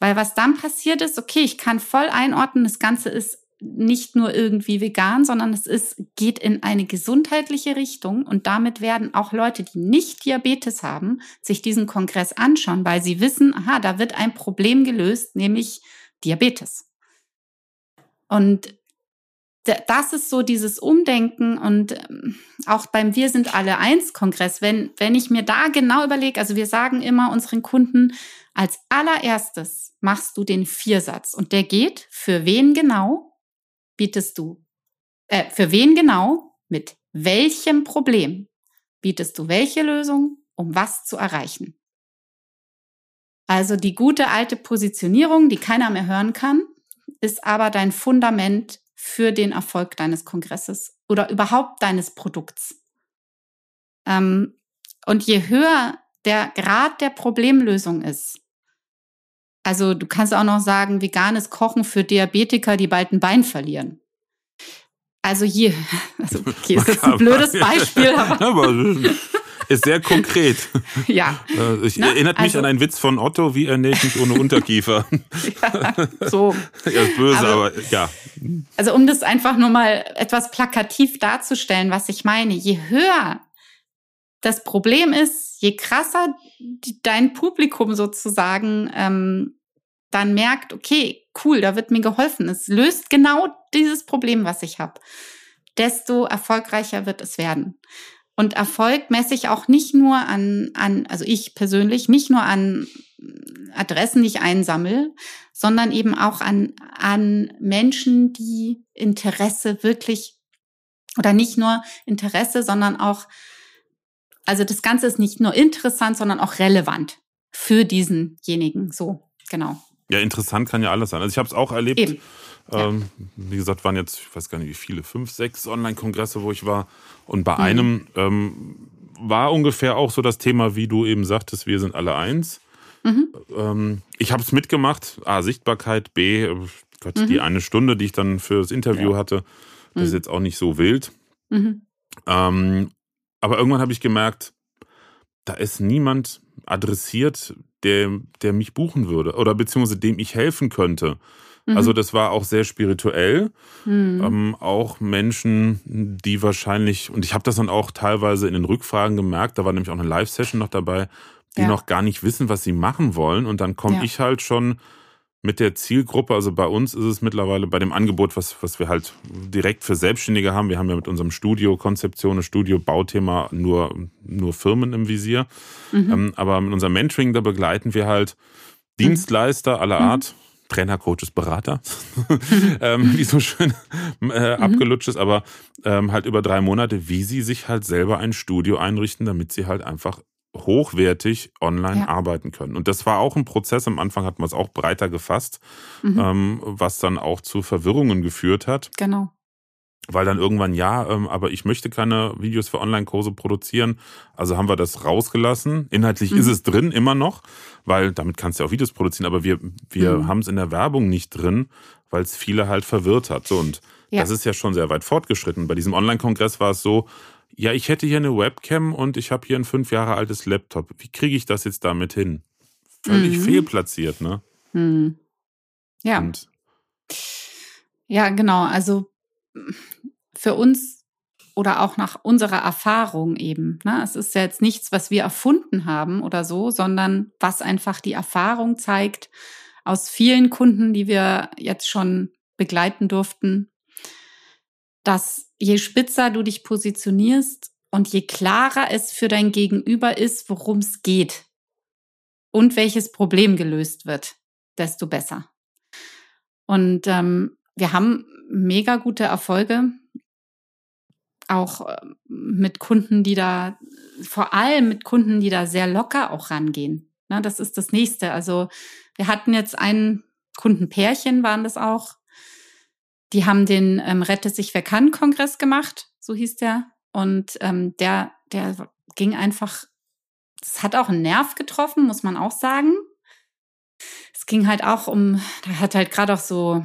Weil was dann passiert ist, okay, ich kann voll einordnen, das Ganze ist nicht nur irgendwie vegan, sondern es ist, geht in eine gesundheitliche Richtung und damit werden auch Leute, die nicht Diabetes haben, sich diesen Kongress anschauen, weil sie wissen, aha, da wird ein Problem gelöst, nämlich Diabetes. Und das ist so dieses Umdenken und ähm, auch beim Wir sind alle eins Kongress, wenn, wenn ich mir da genau überlege, also wir sagen immer unseren Kunden, als allererstes machst du den Viersatz und der geht, für wen genau bietest du, äh, für wen genau, mit welchem Problem bietest du welche Lösung, um was zu erreichen. Also die gute alte Positionierung, die keiner mehr hören kann, ist aber dein Fundament für den Erfolg deines Kongresses oder überhaupt deines Produkts. Ähm, und je höher der Grad der Problemlösung ist, also du kannst auch noch sagen, veganes Kochen für Diabetiker, die bald ein Bein verlieren. Also je, also okay, ist jetzt ein blödes Beispiel, aber ist sehr konkret. Ja. Ich Na, erinnert mich also, an einen Witz von Otto, wie ernähre ich mich ohne Unterkiefer? ja, so. ja, ist böse, aber, aber, ja. Also um das einfach nur mal etwas plakativ darzustellen, was ich meine, je höher das Problem ist, je krasser dein Publikum sozusagen ähm, dann merkt, okay, cool, da wird mir geholfen. Es löst genau dieses Problem, was ich habe. Desto erfolgreicher wird es werden. Und Erfolg messe ich auch nicht nur an, an, also ich persönlich, nicht nur an Adressen, die ich einsammle, sondern eben auch an, an Menschen, die Interesse wirklich oder nicht nur Interesse, sondern auch, also das Ganze ist nicht nur interessant, sondern auch relevant für diesenjenigen. So, genau. Ja, interessant kann ja alles sein. Also ich habe es auch erlebt. Eben. Ähm, wie gesagt, waren jetzt, ich weiß gar nicht wie viele, fünf, sechs Online-Kongresse, wo ich war. Und bei mhm. einem ähm, war ungefähr auch so das Thema, wie du eben sagtest, wir sind alle eins. Mhm. Ähm, ich habe es mitgemacht. A, Sichtbarkeit, B, Gott, mhm. die eine Stunde, die ich dann für das Interview ja. hatte, das ist mhm. jetzt auch nicht so wild. Mhm. Ähm, aber irgendwann habe ich gemerkt, da ist niemand adressiert, der, der mich buchen würde oder beziehungsweise dem ich helfen könnte. Mhm. Also das war auch sehr spirituell. Mhm. Ähm, auch Menschen, die wahrscheinlich, und ich habe das dann auch teilweise in den Rückfragen gemerkt, da war nämlich auch eine Live-Session noch dabei, die ja. noch gar nicht wissen, was sie machen wollen. Und dann komme ja. ich halt schon mit der Zielgruppe, also bei uns ist es mittlerweile bei dem Angebot, was, was wir halt direkt für Selbstständige haben. Wir haben ja mit unserem Studio Konzeption, Studio Bauthema nur, nur Firmen im Visier. Mhm. Ähm, aber mit unserem Mentoring, da begleiten wir halt Dienstleister aller mhm. Art, Trainer, Coaches, Berater, ähm, wie so schön äh, mhm. abgelutscht ist, aber ähm, halt über drei Monate, wie sie sich halt selber ein Studio einrichten, damit sie halt einfach hochwertig online ja. arbeiten können. Und das war auch ein Prozess. Am Anfang hat man es auch breiter gefasst, mhm. ähm, was dann auch zu Verwirrungen geführt hat. Genau. Weil dann irgendwann, ja, ähm, aber ich möchte keine Videos für Online-Kurse produzieren. Also haben wir das rausgelassen. Inhaltlich mhm. ist es drin, immer noch, weil damit kannst du ja auch Videos produzieren, aber wir, wir mhm. haben es in der Werbung nicht drin, weil es viele halt verwirrt hat. So, und ja. das ist ja schon sehr weit fortgeschritten. Bei diesem Online-Kongress war es so, ja, ich hätte hier eine Webcam und ich habe hier ein fünf Jahre altes Laptop. Wie kriege ich das jetzt damit hin? Völlig mhm. fehlplatziert, ne? Mhm. Ja. Und ja, genau. Also für uns oder auch nach unserer Erfahrung eben. Ne? Es ist ja jetzt nichts, was wir erfunden haben oder so, sondern was einfach die Erfahrung zeigt aus vielen Kunden, die wir jetzt schon begleiten durften, dass je spitzer du dich positionierst und je klarer es für dein Gegenüber ist, worum es geht und welches Problem gelöst wird, desto besser. Und ähm, wir haben mega gute Erfolge, auch äh, mit Kunden, die da, vor allem mit Kunden, die da sehr locker auch rangehen. Na, das ist das nächste. Also wir hatten jetzt ein Kundenpärchen, waren das auch, die haben den ähm, Rette sich wer kann Kongress gemacht, so hieß der. Und ähm, der, der ging einfach, es hat auch einen Nerv getroffen, muss man auch sagen. Es ging halt auch um, da hat halt gerade auch so,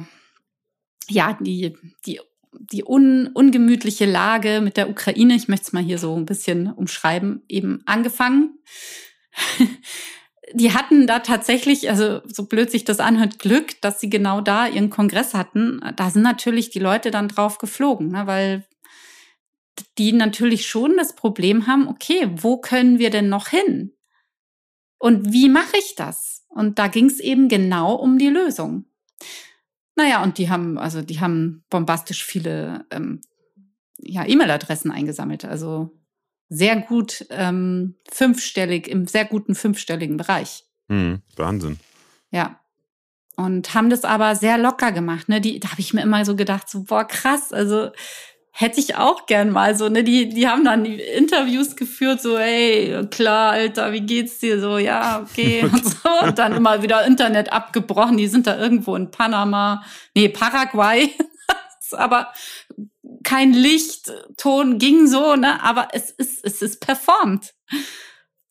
ja, die, die, die un, ungemütliche Lage mit der Ukraine, ich möchte es mal hier so ein bisschen umschreiben, eben angefangen die hatten da tatsächlich, also so blöd sich das anhört, Glück, dass sie genau da ihren Kongress hatten. Da sind natürlich die Leute dann drauf geflogen, ne, weil die natürlich schon das Problem haben, okay, wo können wir denn noch hin? Und wie mache ich das? Und da ging es eben genau um die Lösung. Naja, und die haben, also die haben bombastisch viele ähm, ja, E-Mail-Adressen eingesammelt. Also sehr gut ähm, fünfstellig, im sehr guten fünfstelligen Bereich. Mhm, Wahnsinn. Ja. Und haben das aber sehr locker gemacht. Ne? Die, da habe ich mir immer so gedacht, so, boah, krass, also hätte ich auch gern mal so, ne? Die, die haben dann Interviews geführt, so, ey, klar, Alter, wie geht's dir? So, ja, okay. Und so. Und dann immer wieder Internet abgebrochen. Die sind da irgendwo in Panama, nee, Paraguay. aber kein Lichtton ging so, ne? Aber es ist, es ist performt.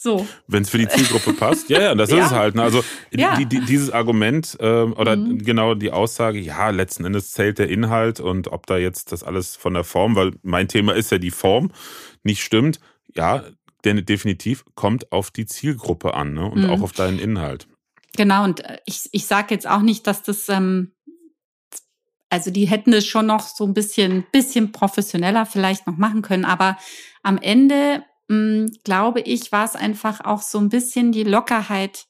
So. Wenn es für die Zielgruppe passt, ja, ja, das ja. ist es halt. Ne? Also ja. die, die, dieses Argument äh, oder mhm. genau die Aussage, ja, letzten Endes zählt der Inhalt und ob da jetzt das alles von der Form, weil mein Thema ist ja die Form, nicht stimmt, ja, denn definitiv kommt auf die Zielgruppe an ne? und mhm. auch auf deinen Inhalt. Genau, und äh, ich, ich sage jetzt auch nicht, dass das ähm, also die hätten es schon noch so ein bisschen, bisschen professioneller vielleicht noch machen können. Aber am Ende, mh, hm, glaube ich, war es einfach auch so ein bisschen die Lockerheit,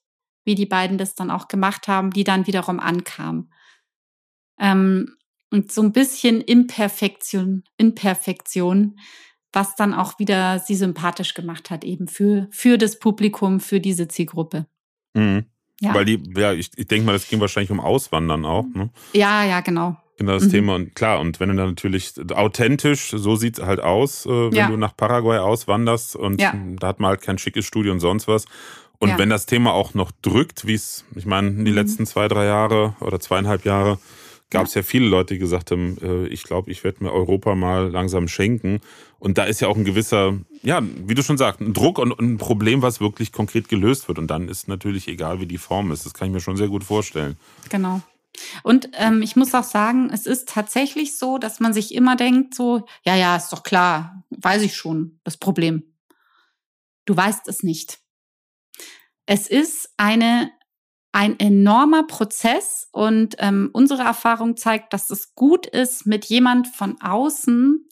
wie die beiden das dann auch gemacht haben, die dann wiederum ankam. Ähm, und so ein bisschen Imperfektion, Imperfektion, was dann auch wieder sie sympathisch gemacht hat, eben für, für das Publikum, für diese Zielgruppe. Mhm. Ja. Weil die, ja, ich, ich denke mal, das ging wahrscheinlich um Auswandern auch, ne? Ja, ja, genau. Genau das mhm. Thema. Und klar, und wenn du dann natürlich authentisch, so sieht es halt aus, äh, wenn ja. du nach Paraguay auswanderst und ja. da hat man halt kein schickes Studio und sonst was. Und ja. wenn das Thema auch noch drückt, wie es, ich meine, die mhm. letzten zwei, drei Jahre oder zweieinhalb Jahre gab es ja. viele Leute, die gesagt haben, äh, ich glaube, ich werde mir Europa mal langsam schenken. Und da ist ja auch ein gewisser, ja, wie du schon sagst, ein Druck und ein Problem, was wirklich konkret gelöst wird. Und dann ist natürlich egal, wie die Form ist. Das kann ich mir schon sehr gut vorstellen. Genau. Und ähm, ich muss auch sagen, es ist tatsächlich so, dass man sich immer denkt, so, ja, ja, ist doch klar, weiß ich schon, das Problem. Du weißt es nicht. Es ist eine, ein enormer Prozess und ähm, unsere Erfahrung zeigt, dass es gut ist, mit jemand von außen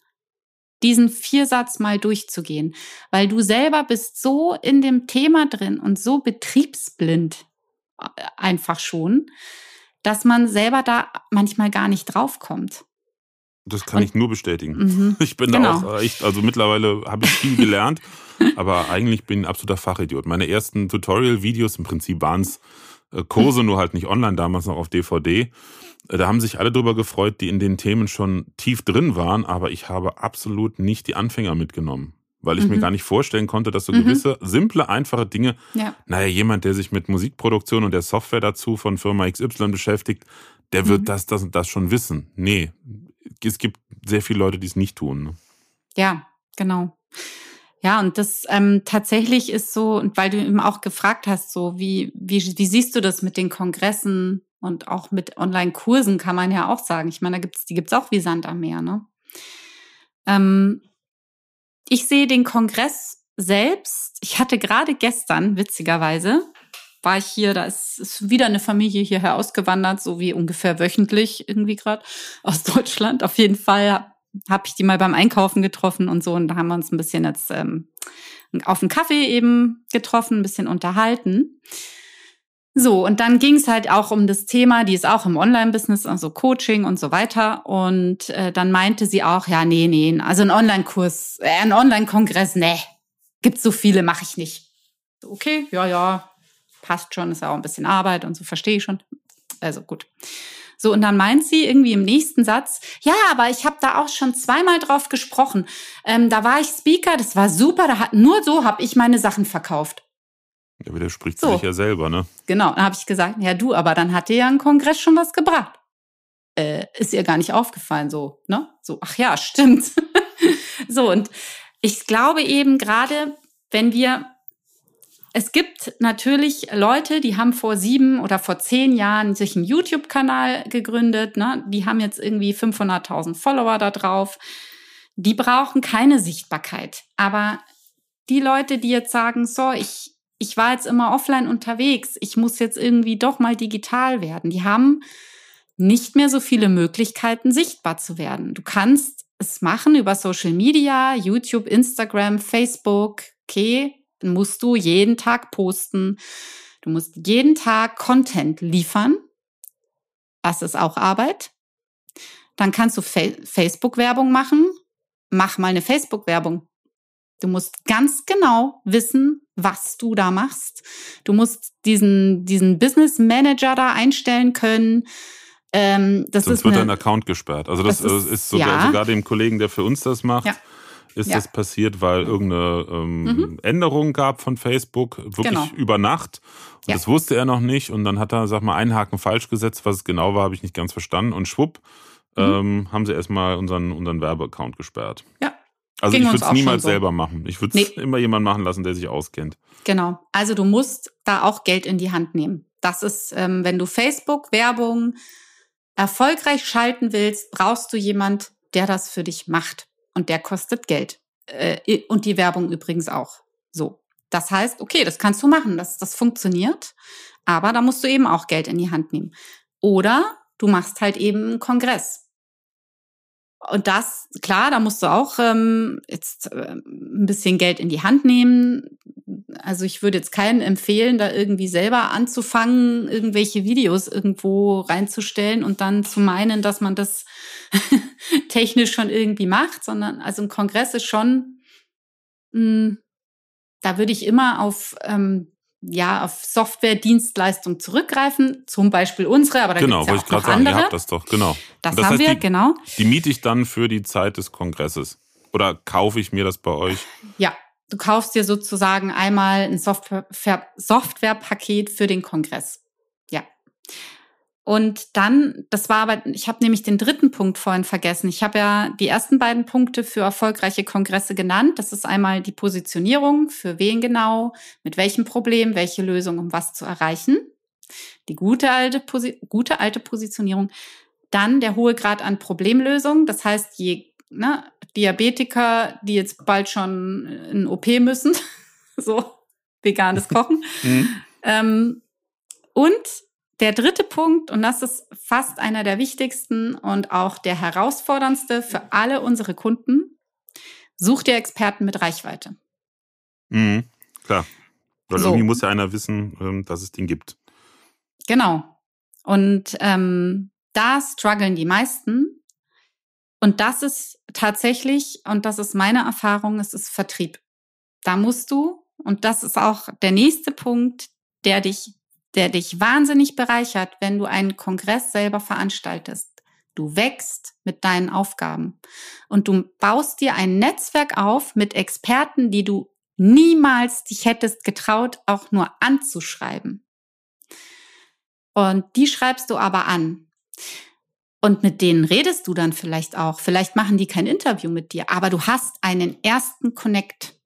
diesen Viersatz mal durchzugehen, weil du selber bist so in dem Thema drin und so betriebsblind äh, einfach schon, dass man selber da manchmal gar nicht draufkommt. Das kann und, ich nur bestätigen. Mhm, ich bin genau. da auch echt, also mittlerweile habe ich viel gelernt, aber eigentlich bin ich ein absoluter Fachidiot. Meine ersten Tutorial-Videos, im Prinzip waren es äh, Kurse, nur halt nicht online, damals noch auf DVD. Äh, da haben sich alle drüber gefreut, die in den Themen schon tief drin waren, aber ich habe absolut nicht die Anfänger mitgenommen weil ich mhm. mir gar nicht vorstellen konnte, dass so mhm. gewisse simple, einfache Dinge, ja. naja, jemand, der sich mit Musikproduktion und der Software dazu von Firma XY beschäftigt, der wird mhm. das, das und das schon wissen. Nee, es gibt sehr viele Leute, die es nicht tun. Ne? Ja, genau. Ja, und das ähm, tatsächlich ist so, weil du eben auch gefragt hast, so wie, wie, wie siehst du das mit den Kongressen und auch mit Online-Kursen, kann man ja auch sagen. Ich meine, da gibt's, die gibt's auch wie Sand am Meer, ne? Ähm, ich sehe den Kongress selbst. Ich hatte gerade gestern, witzigerweise, war ich hier, da ist, ist wieder eine Familie hierher ausgewandert, so wie ungefähr wöchentlich irgendwie gerade aus Deutschland. Auf jeden Fall habe ich die mal beim Einkaufen getroffen und so. Und da haben wir uns ein bisschen jetzt ähm, auf einen Kaffee eben getroffen, ein bisschen unterhalten. So, und dann ging es halt auch um das Thema, die ist auch im Online-Business, also Coaching und so weiter. Und äh, dann meinte sie auch, ja, nee, nee, also ein Online-Kurs, äh, ein Online-Kongress, nee, gibt's so viele, mache ich nicht. Okay, ja, ja, passt schon, ist ja auch ein bisschen Arbeit und so, verstehe ich schon. Also gut. So, und dann meint sie irgendwie im nächsten Satz, ja, aber ich habe da auch schon zweimal drauf gesprochen. Ähm, da war ich Speaker, das war super, da hat nur so habe ich meine Sachen verkauft. Ja, widerspricht so. sich ja selber, ne? Genau, dann habe ich gesagt, ja du, aber dann hat dir ja ein Kongress schon was gebracht. Äh, ist ihr gar nicht aufgefallen, so, ne? So, ach ja, stimmt. so, und ich glaube eben gerade, wenn wir, es gibt natürlich Leute, die haben vor sieben oder vor zehn Jahren sich einen YouTube-Kanal gegründet, ne? Die haben jetzt irgendwie 500.000 Follower da drauf. Die brauchen keine Sichtbarkeit. Aber die Leute, die jetzt sagen, so, ich, ich war jetzt immer offline unterwegs, ich muss jetzt irgendwie doch mal digital werden. Die haben nicht mehr so viele Möglichkeiten, sichtbar zu werden. Du kannst es machen über Social Media, YouTube, Instagram, Facebook. Okay, dann musst du jeden Tag posten. Du musst jeden Tag Content liefern. Das ist auch Arbeit. Dann kannst du Facebook-Werbung machen. Mach mal eine Facebook-Werbung. Du musst ganz genau wissen, was du da machst. Du musst diesen, diesen Business Manager da einstellen können. Ähm, das Sonst ist wird dein Account gesperrt. Also das, das ist, ist, sogar, ja. sogar, dem Kollegen, der für uns das macht, ja. ist ja. das passiert, weil irgendeine ähm, mhm. Änderung gab von Facebook, wirklich genau. über Nacht. Und das wusste er noch nicht. Und dann hat er, sag mal, einen Haken falsch gesetzt. Was es genau war, habe ich nicht ganz verstanden. Und schwupp, mhm. ähm, haben sie erstmal unseren, unseren Werbeaccount gesperrt. Ja, also Ging ich würde es niemals so. selber machen. Ich würde es nee. immer jemand machen lassen, der sich auskennt. Genau. Also du musst da auch Geld in die Hand nehmen. Das ist, ähm, wenn du Facebook-Werbung erfolgreich schalten willst, brauchst du jemand, der das für dich macht. Und der kostet Geld. Äh, und die Werbung übrigens auch. So. Das heißt, okay, das kannst du machen, das, das funktioniert. Aber da musst du eben auch Geld in die Hand nehmen. Oder du machst halt eben einen Kongress. Und das, klar, da musst du auch ähm, jetzt äh, ein bisschen Geld in die Hand nehmen. Also ich würde jetzt keinen empfehlen, da irgendwie selber anzufangen, irgendwelche Videos irgendwo reinzustellen und dann zu meinen, dass man das technisch schon irgendwie macht, sondern also ein Kongress ist schon, mh, hm, da würde ich immer auf ähm, ja, auf Software-Dienstleistung zurückgreifen, zum Beispiel unsere, aber da genau, gibt's ja auch noch sagen, andere. Ihr habt das doch, genau. Das, das haben heißt, wir, die, genau. Die miete ich dann für die Zeit des Kongresses. Oder kaufe ich mir das bei euch? Ja, du kaufst dir sozusagen einmal ein Software-Paket Software für den Kongress. Ja. Und dann, das war aber, ich habe nämlich den dritten Punkt vorhin vergessen. Ich habe ja die ersten beiden Punkte für erfolgreiche Kongresse genannt. Das ist einmal die Positionierung, für wen genau, mit welchem Problem, welche Lösung, um was zu erreichen. Die gute alte, Posi gute alte Positionierung. Dann der hohe Grad an Problemlösung. Das heißt, je ne, Diabetiker, die jetzt bald schon in OP müssen, so veganes Kochen. mhm. ähm, und der dritte Punkt, und das ist fast einer der wichtigsten und auch der herausforderndste für alle unsere Kunden, such dir Experten mit Reichweite. Mhm, klar. Weil so. irgendwie muss ja einer wissen, ähm, dass es den gibt. Genau. Und ähm, da strugglen die meisten. Und das ist tatsächlich, und das ist meine Erfahrung, es ist Vertrieb. Da musst du, und das ist auch der nächste Punkt, der dich der dich wahnsinnig bereichert, wenn du einen Kongress selber veranstaltest. Du wächst mit deinen Aufgaben und du baust dir ein Netzwerk auf mit Experten, die du niemals dich hättest getraut, auch nur anzuschreiben. Und die schreibst du aber an. Und mit denen redest du dann vielleicht auch. Vielleicht machen die kein Interview mit dir, aber du hast einen ersten Connect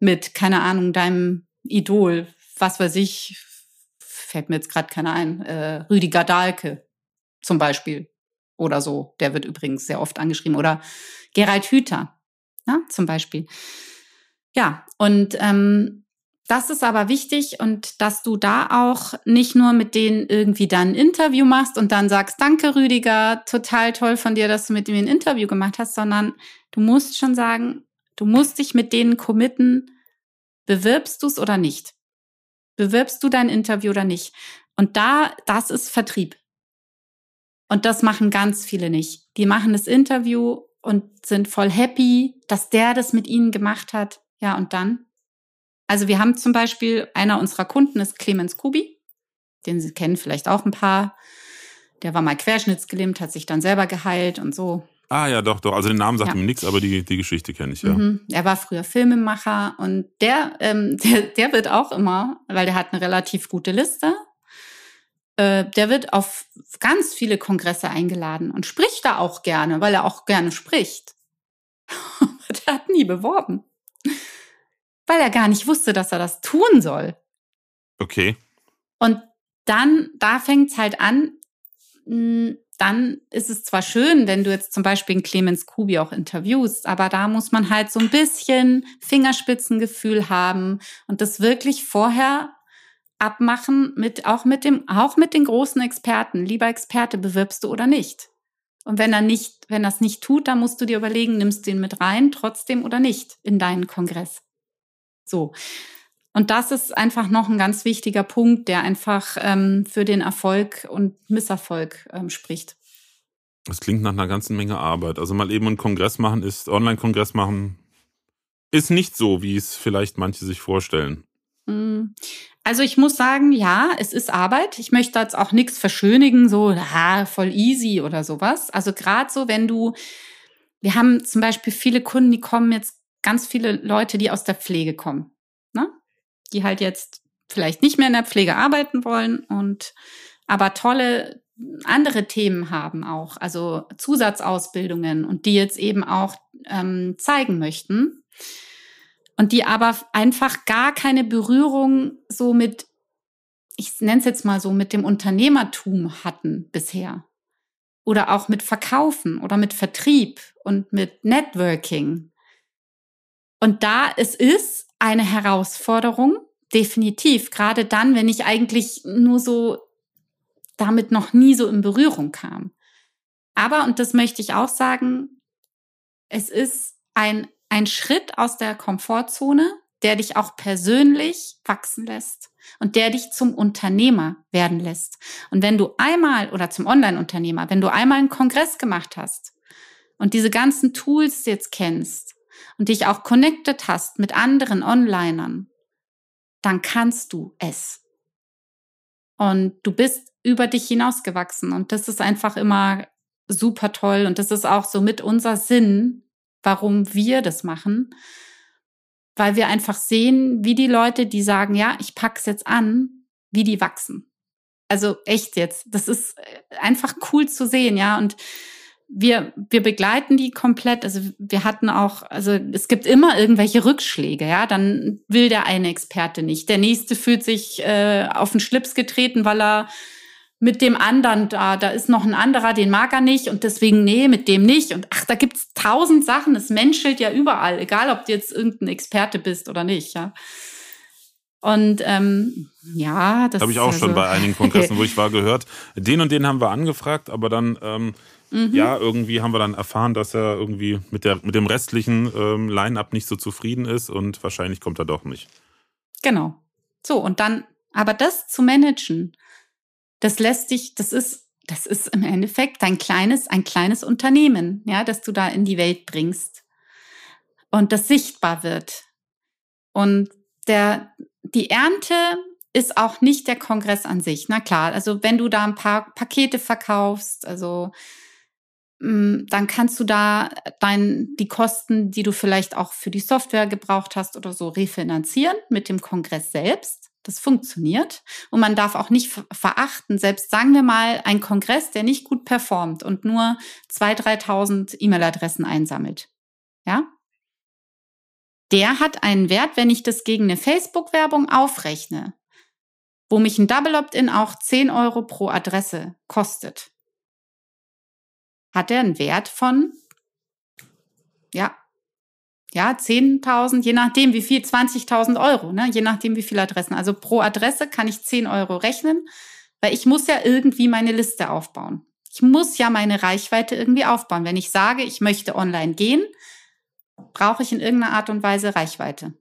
mit, keine Ahnung, deinem Idol, was weiß ich, fällt mir jetzt gerade keiner ein, äh, Rüdiger Dahlke zum Beispiel oder so. Der wird übrigens sehr oft angeschrieben. Oder Gerald Hüther ja, zum Beispiel. Ja, und ähm, das ist aber wichtig und dass du da auch nicht nur mit denen irgendwie dann ein Interview machst und dann sagst, danke Rüdiger, total toll von dir, dass du mit mir ein Interview gemacht hast, sondern du musst schon sagen, du musst dich mit denen committen, bewirbst du es oder nicht? Bewirbst du dein Interview oder nicht? Und da, das ist Vertrieb. Und das machen ganz viele nicht. Die machen das Interview und sind voll happy, dass der das mit ihnen gemacht hat. Ja, und dann? Also wir haben zum Beispiel, einer unserer Kunden ist Clemens Kubi, den Sie kennen vielleicht auch ein paar. Der war mal querschnittsgelähmt, hat sich dann selber geheilt und so. Ah ja, doch, doch. Also den Namen sagt ja. mir nichts, aber die, die Geschichte kenne ich, ja. Mhm. Er war früher Filmemacher und der, ähm, der, der wird auch immer, weil der hat eine relativ gute Liste, äh, der wird auf ganz viele Kongresse eingeladen und spricht da auch gerne, weil er auch gerne spricht. der hat nie beworben weil er gar nicht wusste, dass er das tun soll. Okay. Und dann, da fängt es halt an, hm, dann ist es zwar schön, wenn du jetzt zum Beispiel einen Clemens Kubi auch interviewst, aber da muss man halt so ein bisschen Fingerspitzengefühl haben und das wirklich vorher abmachen mit, auch mit dem, auch mit den großen Experten. Lieber Experte, bewirbst du oder nicht? Und wenn er nicht, wenn das nicht tut, dann musst du dir überlegen, nimmst du ihn mit rein, trotzdem oder nicht in deinen Kongress. So. Und das ist einfach noch ein ganz wichtiger Punkt, der einfach ähm, für den Erfolg und Misserfolg ähm, spricht. Das klingt nach einer ganzen Menge Arbeit. Also mal eben einen Kongress machen ist, Online-Kongress machen, ist nicht so, wie es vielleicht manche sich vorstellen. Mm. Also ich muss sagen, ja, es ist Arbeit. Ich möchte jetzt auch nichts verschönigen, so ha, voll easy oder sowas. Also gerade so, wenn du, wir haben zum Beispiel viele Kunden, die kommen jetzt ganz viele Leute, die aus der Pflege kommen? Die halt jetzt vielleicht nicht mehr in der Pflege arbeiten wollen und aber tolle andere Themen haben auch, also Zusatzausbildungen und die jetzt eben auch ähm, zeigen möchten und die aber einfach gar keine Berührung so mit, ich nenne es jetzt mal so, mit dem Unternehmertum hatten bisher oder auch mit Verkaufen oder mit Vertrieb und mit Networking. Und da es ist eine Herausforderung, definitiv, gerade dann, wenn ich eigentlich nur so damit noch nie so in Berührung kam. Aber, und das möchte ich auch sagen, es ist ein, ein Schritt aus der Komfortzone, der dich auch persönlich wachsen lässt und der dich zum Unternehmer werden lässt. Und wenn du einmal oder zum Online-Unternehmer, wenn du einmal einen Kongress gemacht hast und diese ganzen Tools jetzt kennst und dich auch connected hast mit anderen Onlinern, dann kannst du es. Und du bist über dich hinausgewachsen. Und das ist einfach immer super toll. Und das ist auch so mit unser Sinn, warum wir das machen. Weil wir einfach sehen, wie die Leute, die sagen, ja, ich pack's jetzt an, wie die wachsen. Also echt jetzt. Das ist einfach cool zu sehen, ja. Und wir, wir begleiten die komplett. Also wir hatten auch, also es gibt immer irgendwelche Rückschläge, ja. Dann will der eine Experte nicht. Der nächste fühlt sich äh, auf den Schlips getreten, weil er mit dem anderen da, da ist noch ein anderer, den mag er nicht und deswegen, nee, mit dem nicht. Und ach, da gibt's tausend Sachen. Es menschelt ja überall, egal ob du jetzt irgendein Experte bist oder nicht, ja. Und ähm, ja, das habe ich auch also schon bei einigen Kongressen, wo ich war, gehört. Den und den haben wir angefragt, aber dann ähm, Mhm. Ja, irgendwie haben wir dann erfahren, dass er irgendwie mit, der, mit dem restlichen ähm, Line-up nicht so zufrieden ist und wahrscheinlich kommt er doch nicht. Genau. So, und dann, aber das zu managen, das lässt dich, das ist, das ist im Endeffekt dein kleines, ein kleines Unternehmen, ja, das du da in die Welt bringst und das sichtbar wird. Und der, die Ernte ist auch nicht der Kongress an sich. Na klar, also wenn du da ein paar Pakete verkaufst, also dann kannst du da dein, die Kosten, die du vielleicht auch für die Software gebraucht hast oder so, refinanzieren mit dem Kongress selbst. Das funktioniert. Und man darf auch nicht verachten, selbst sagen wir mal, ein Kongress, der nicht gut performt und nur 2.000, 3.000 E-Mail-Adressen einsammelt. Ja? Der hat einen Wert, wenn ich das gegen eine Facebook-Werbung aufrechne, wo mich ein Double Opt-in auch 10 Euro pro Adresse kostet, hat er einen Wert von, ja, ja, 10.000, je nachdem wie viel, 20.000 Euro, ne? je nachdem wie viele Adressen. Also pro Adresse kann ich 10 Euro rechnen, weil ich muss ja irgendwie meine Liste aufbauen. Ich muss ja meine Reichweite irgendwie aufbauen. Wenn ich sage, ich möchte online gehen, brauche ich in irgendeiner Art und Weise Reichweite.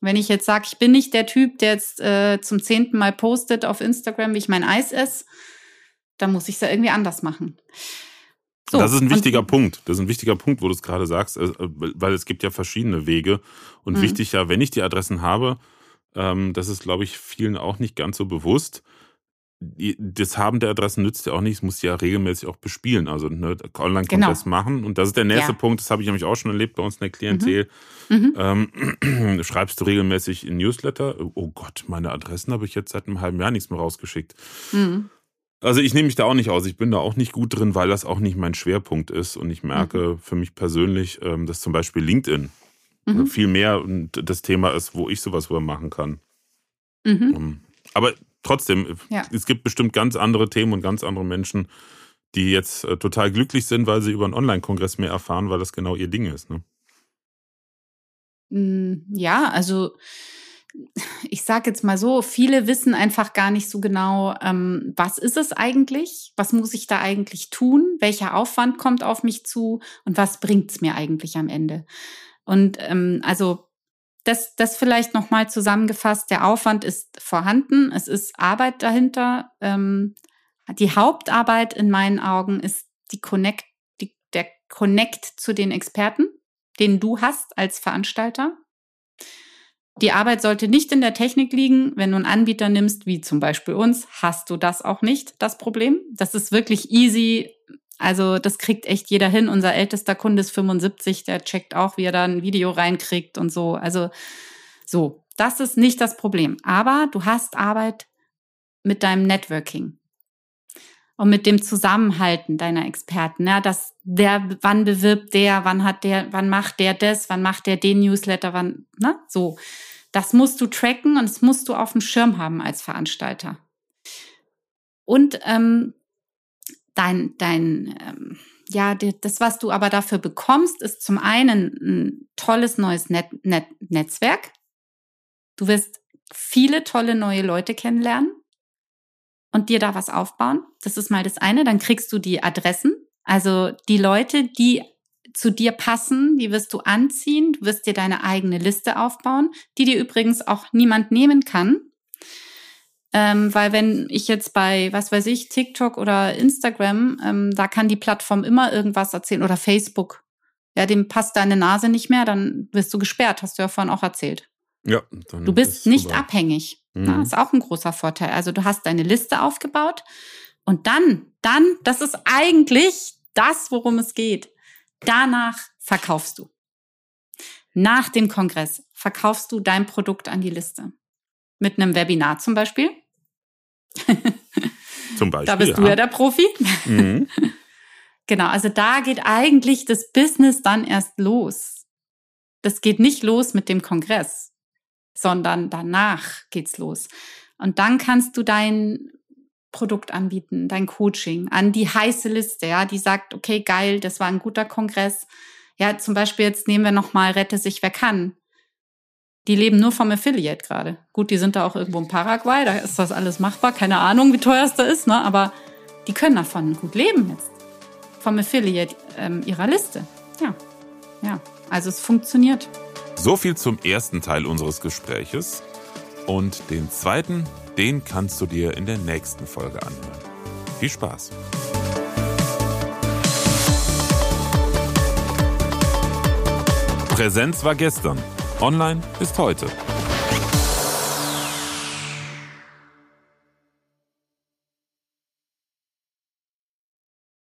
Wenn ich jetzt sage, ich bin nicht der Typ, der jetzt äh, zum zehnten Mal postet auf Instagram, wie ich mein Eis esse, dann muss ich es ja irgendwie anders machen. So, das ist ein wichtiger Punkt. Das ist ein wichtiger Punkt, wo du es gerade sagst, äh, weil es gibt ja verschiedene Wege. Und mhm. wichtig ja, wenn ich die Adressen habe, ähm, das ist, glaube ich, vielen auch nicht ganz so bewusst. Das Haben der Adressen nützt ja auch nicht, es muss ja regelmäßig auch bespielen, also ne, Online-Kongress genau. machen. Und das ist der nächste ja. Punkt, das habe ich nämlich auch schon erlebt bei uns in der Klientel. Mhm. Mhm. Ähm, schreibst du regelmäßig in Newsletter? Oh Gott, meine Adressen habe ich jetzt seit einem halben Jahr nichts mehr rausgeschickt. Mhm. Also ich nehme mich da auch nicht aus. Ich bin da auch nicht gut drin, weil das auch nicht mein Schwerpunkt ist. Und ich merke mhm. für mich persönlich, ähm, dass zum Beispiel LinkedIn mhm. viel mehr das Thema ist, wo ich sowas wohl machen kann. Mhm. Ähm, aber trotzdem, ja. es gibt bestimmt ganz andere Themen und ganz andere Menschen, die jetzt äh, total glücklich sind, weil sie über einen Online-Kongress mehr erfahren, weil das genau ihr Ding ist. Ne? Mm, ja, also ich sage jetzt mal so, viele wissen einfach gar nicht so genau, ähm, was ist es eigentlich, was muss ich da eigentlich tun, welcher Aufwand kommt auf mich zu und was bringt es mir eigentlich am Ende. Und ähm, also das, das vielleicht nochmal zusammengefasst, der Aufwand ist vorhanden, es ist Arbeit dahinter. Ähm, die Hauptarbeit in meinen Augen ist die Connect, die, der Connect zu den Experten, den du hast als Veranstalter. Die Arbeit sollte nicht in der Technik liegen. Wenn du einen Anbieter nimmst, wie zum Beispiel uns, hast du das auch nicht, das Problem. Das ist wirklich easy. Also das kriegt echt jeder hin. Unser ältester Kunde ist 75, der checkt auch, wie er da ein Video reinkriegt und so. Also so, das ist nicht das Problem. Aber du hast Arbeit mit deinem Networking und mit dem Zusammenhalten deiner Experten. Ja, dass der, wann bewirbt der, wann hat der, wann macht der das, wann macht der den Newsletter, wann, ne, so. Das musst du tracken und das musst du auf dem Schirm haben als Veranstalter. Und ähm, dein, dein, ähm, ja, das, was du aber dafür bekommst, ist zum einen ein tolles neues Net Net Netzwerk. Du wirst viele tolle neue Leute kennenlernen und dir da was aufbauen. Das ist mal das eine. Dann kriegst du die Adressen, also die Leute, die zu dir passen, die wirst du anziehen, du wirst dir deine eigene Liste aufbauen, die dir übrigens auch niemand nehmen kann. Ähm, weil wenn ich jetzt bei, was weiß ich, TikTok oder Instagram, ähm, da kann die Plattform immer irgendwas erzählen oder Facebook. Ja, dem passt deine Nase nicht mehr, dann wirst du gesperrt, hast du ja vorhin auch erzählt. Ja. du bist nicht vorbei. abhängig. Mhm. Ja, ist auch ein großer Vorteil. Also du hast deine Liste aufgebaut und dann, dann, das ist eigentlich das, worum es geht. Danach verkaufst du. Nach dem Kongress verkaufst du dein Produkt an die Liste. Mit einem Webinar zum Beispiel. Zum Beispiel. da bist ja. du ja der Profi. Mhm. genau, also da geht eigentlich das Business dann erst los. Das geht nicht los mit dem Kongress, sondern danach geht's los. Und dann kannst du dein Produkt anbieten, dein Coaching an die heiße Liste, ja, die sagt, okay, geil, das war ein guter Kongress. Ja, zum Beispiel jetzt nehmen wir nochmal Rette sich, wer kann. Die leben nur vom Affiliate gerade. Gut, die sind da auch irgendwo in Paraguay, da ist das alles machbar. Keine Ahnung, wie teuer es da ist, ne? aber die können davon gut leben jetzt. Vom Affiliate ähm, ihrer Liste. Ja, ja, also es funktioniert. So viel zum ersten Teil unseres Gespräches. Und den zweiten den kannst du dir in der nächsten Folge anhören. Viel Spaß! Präsenz war gestern, online ist heute.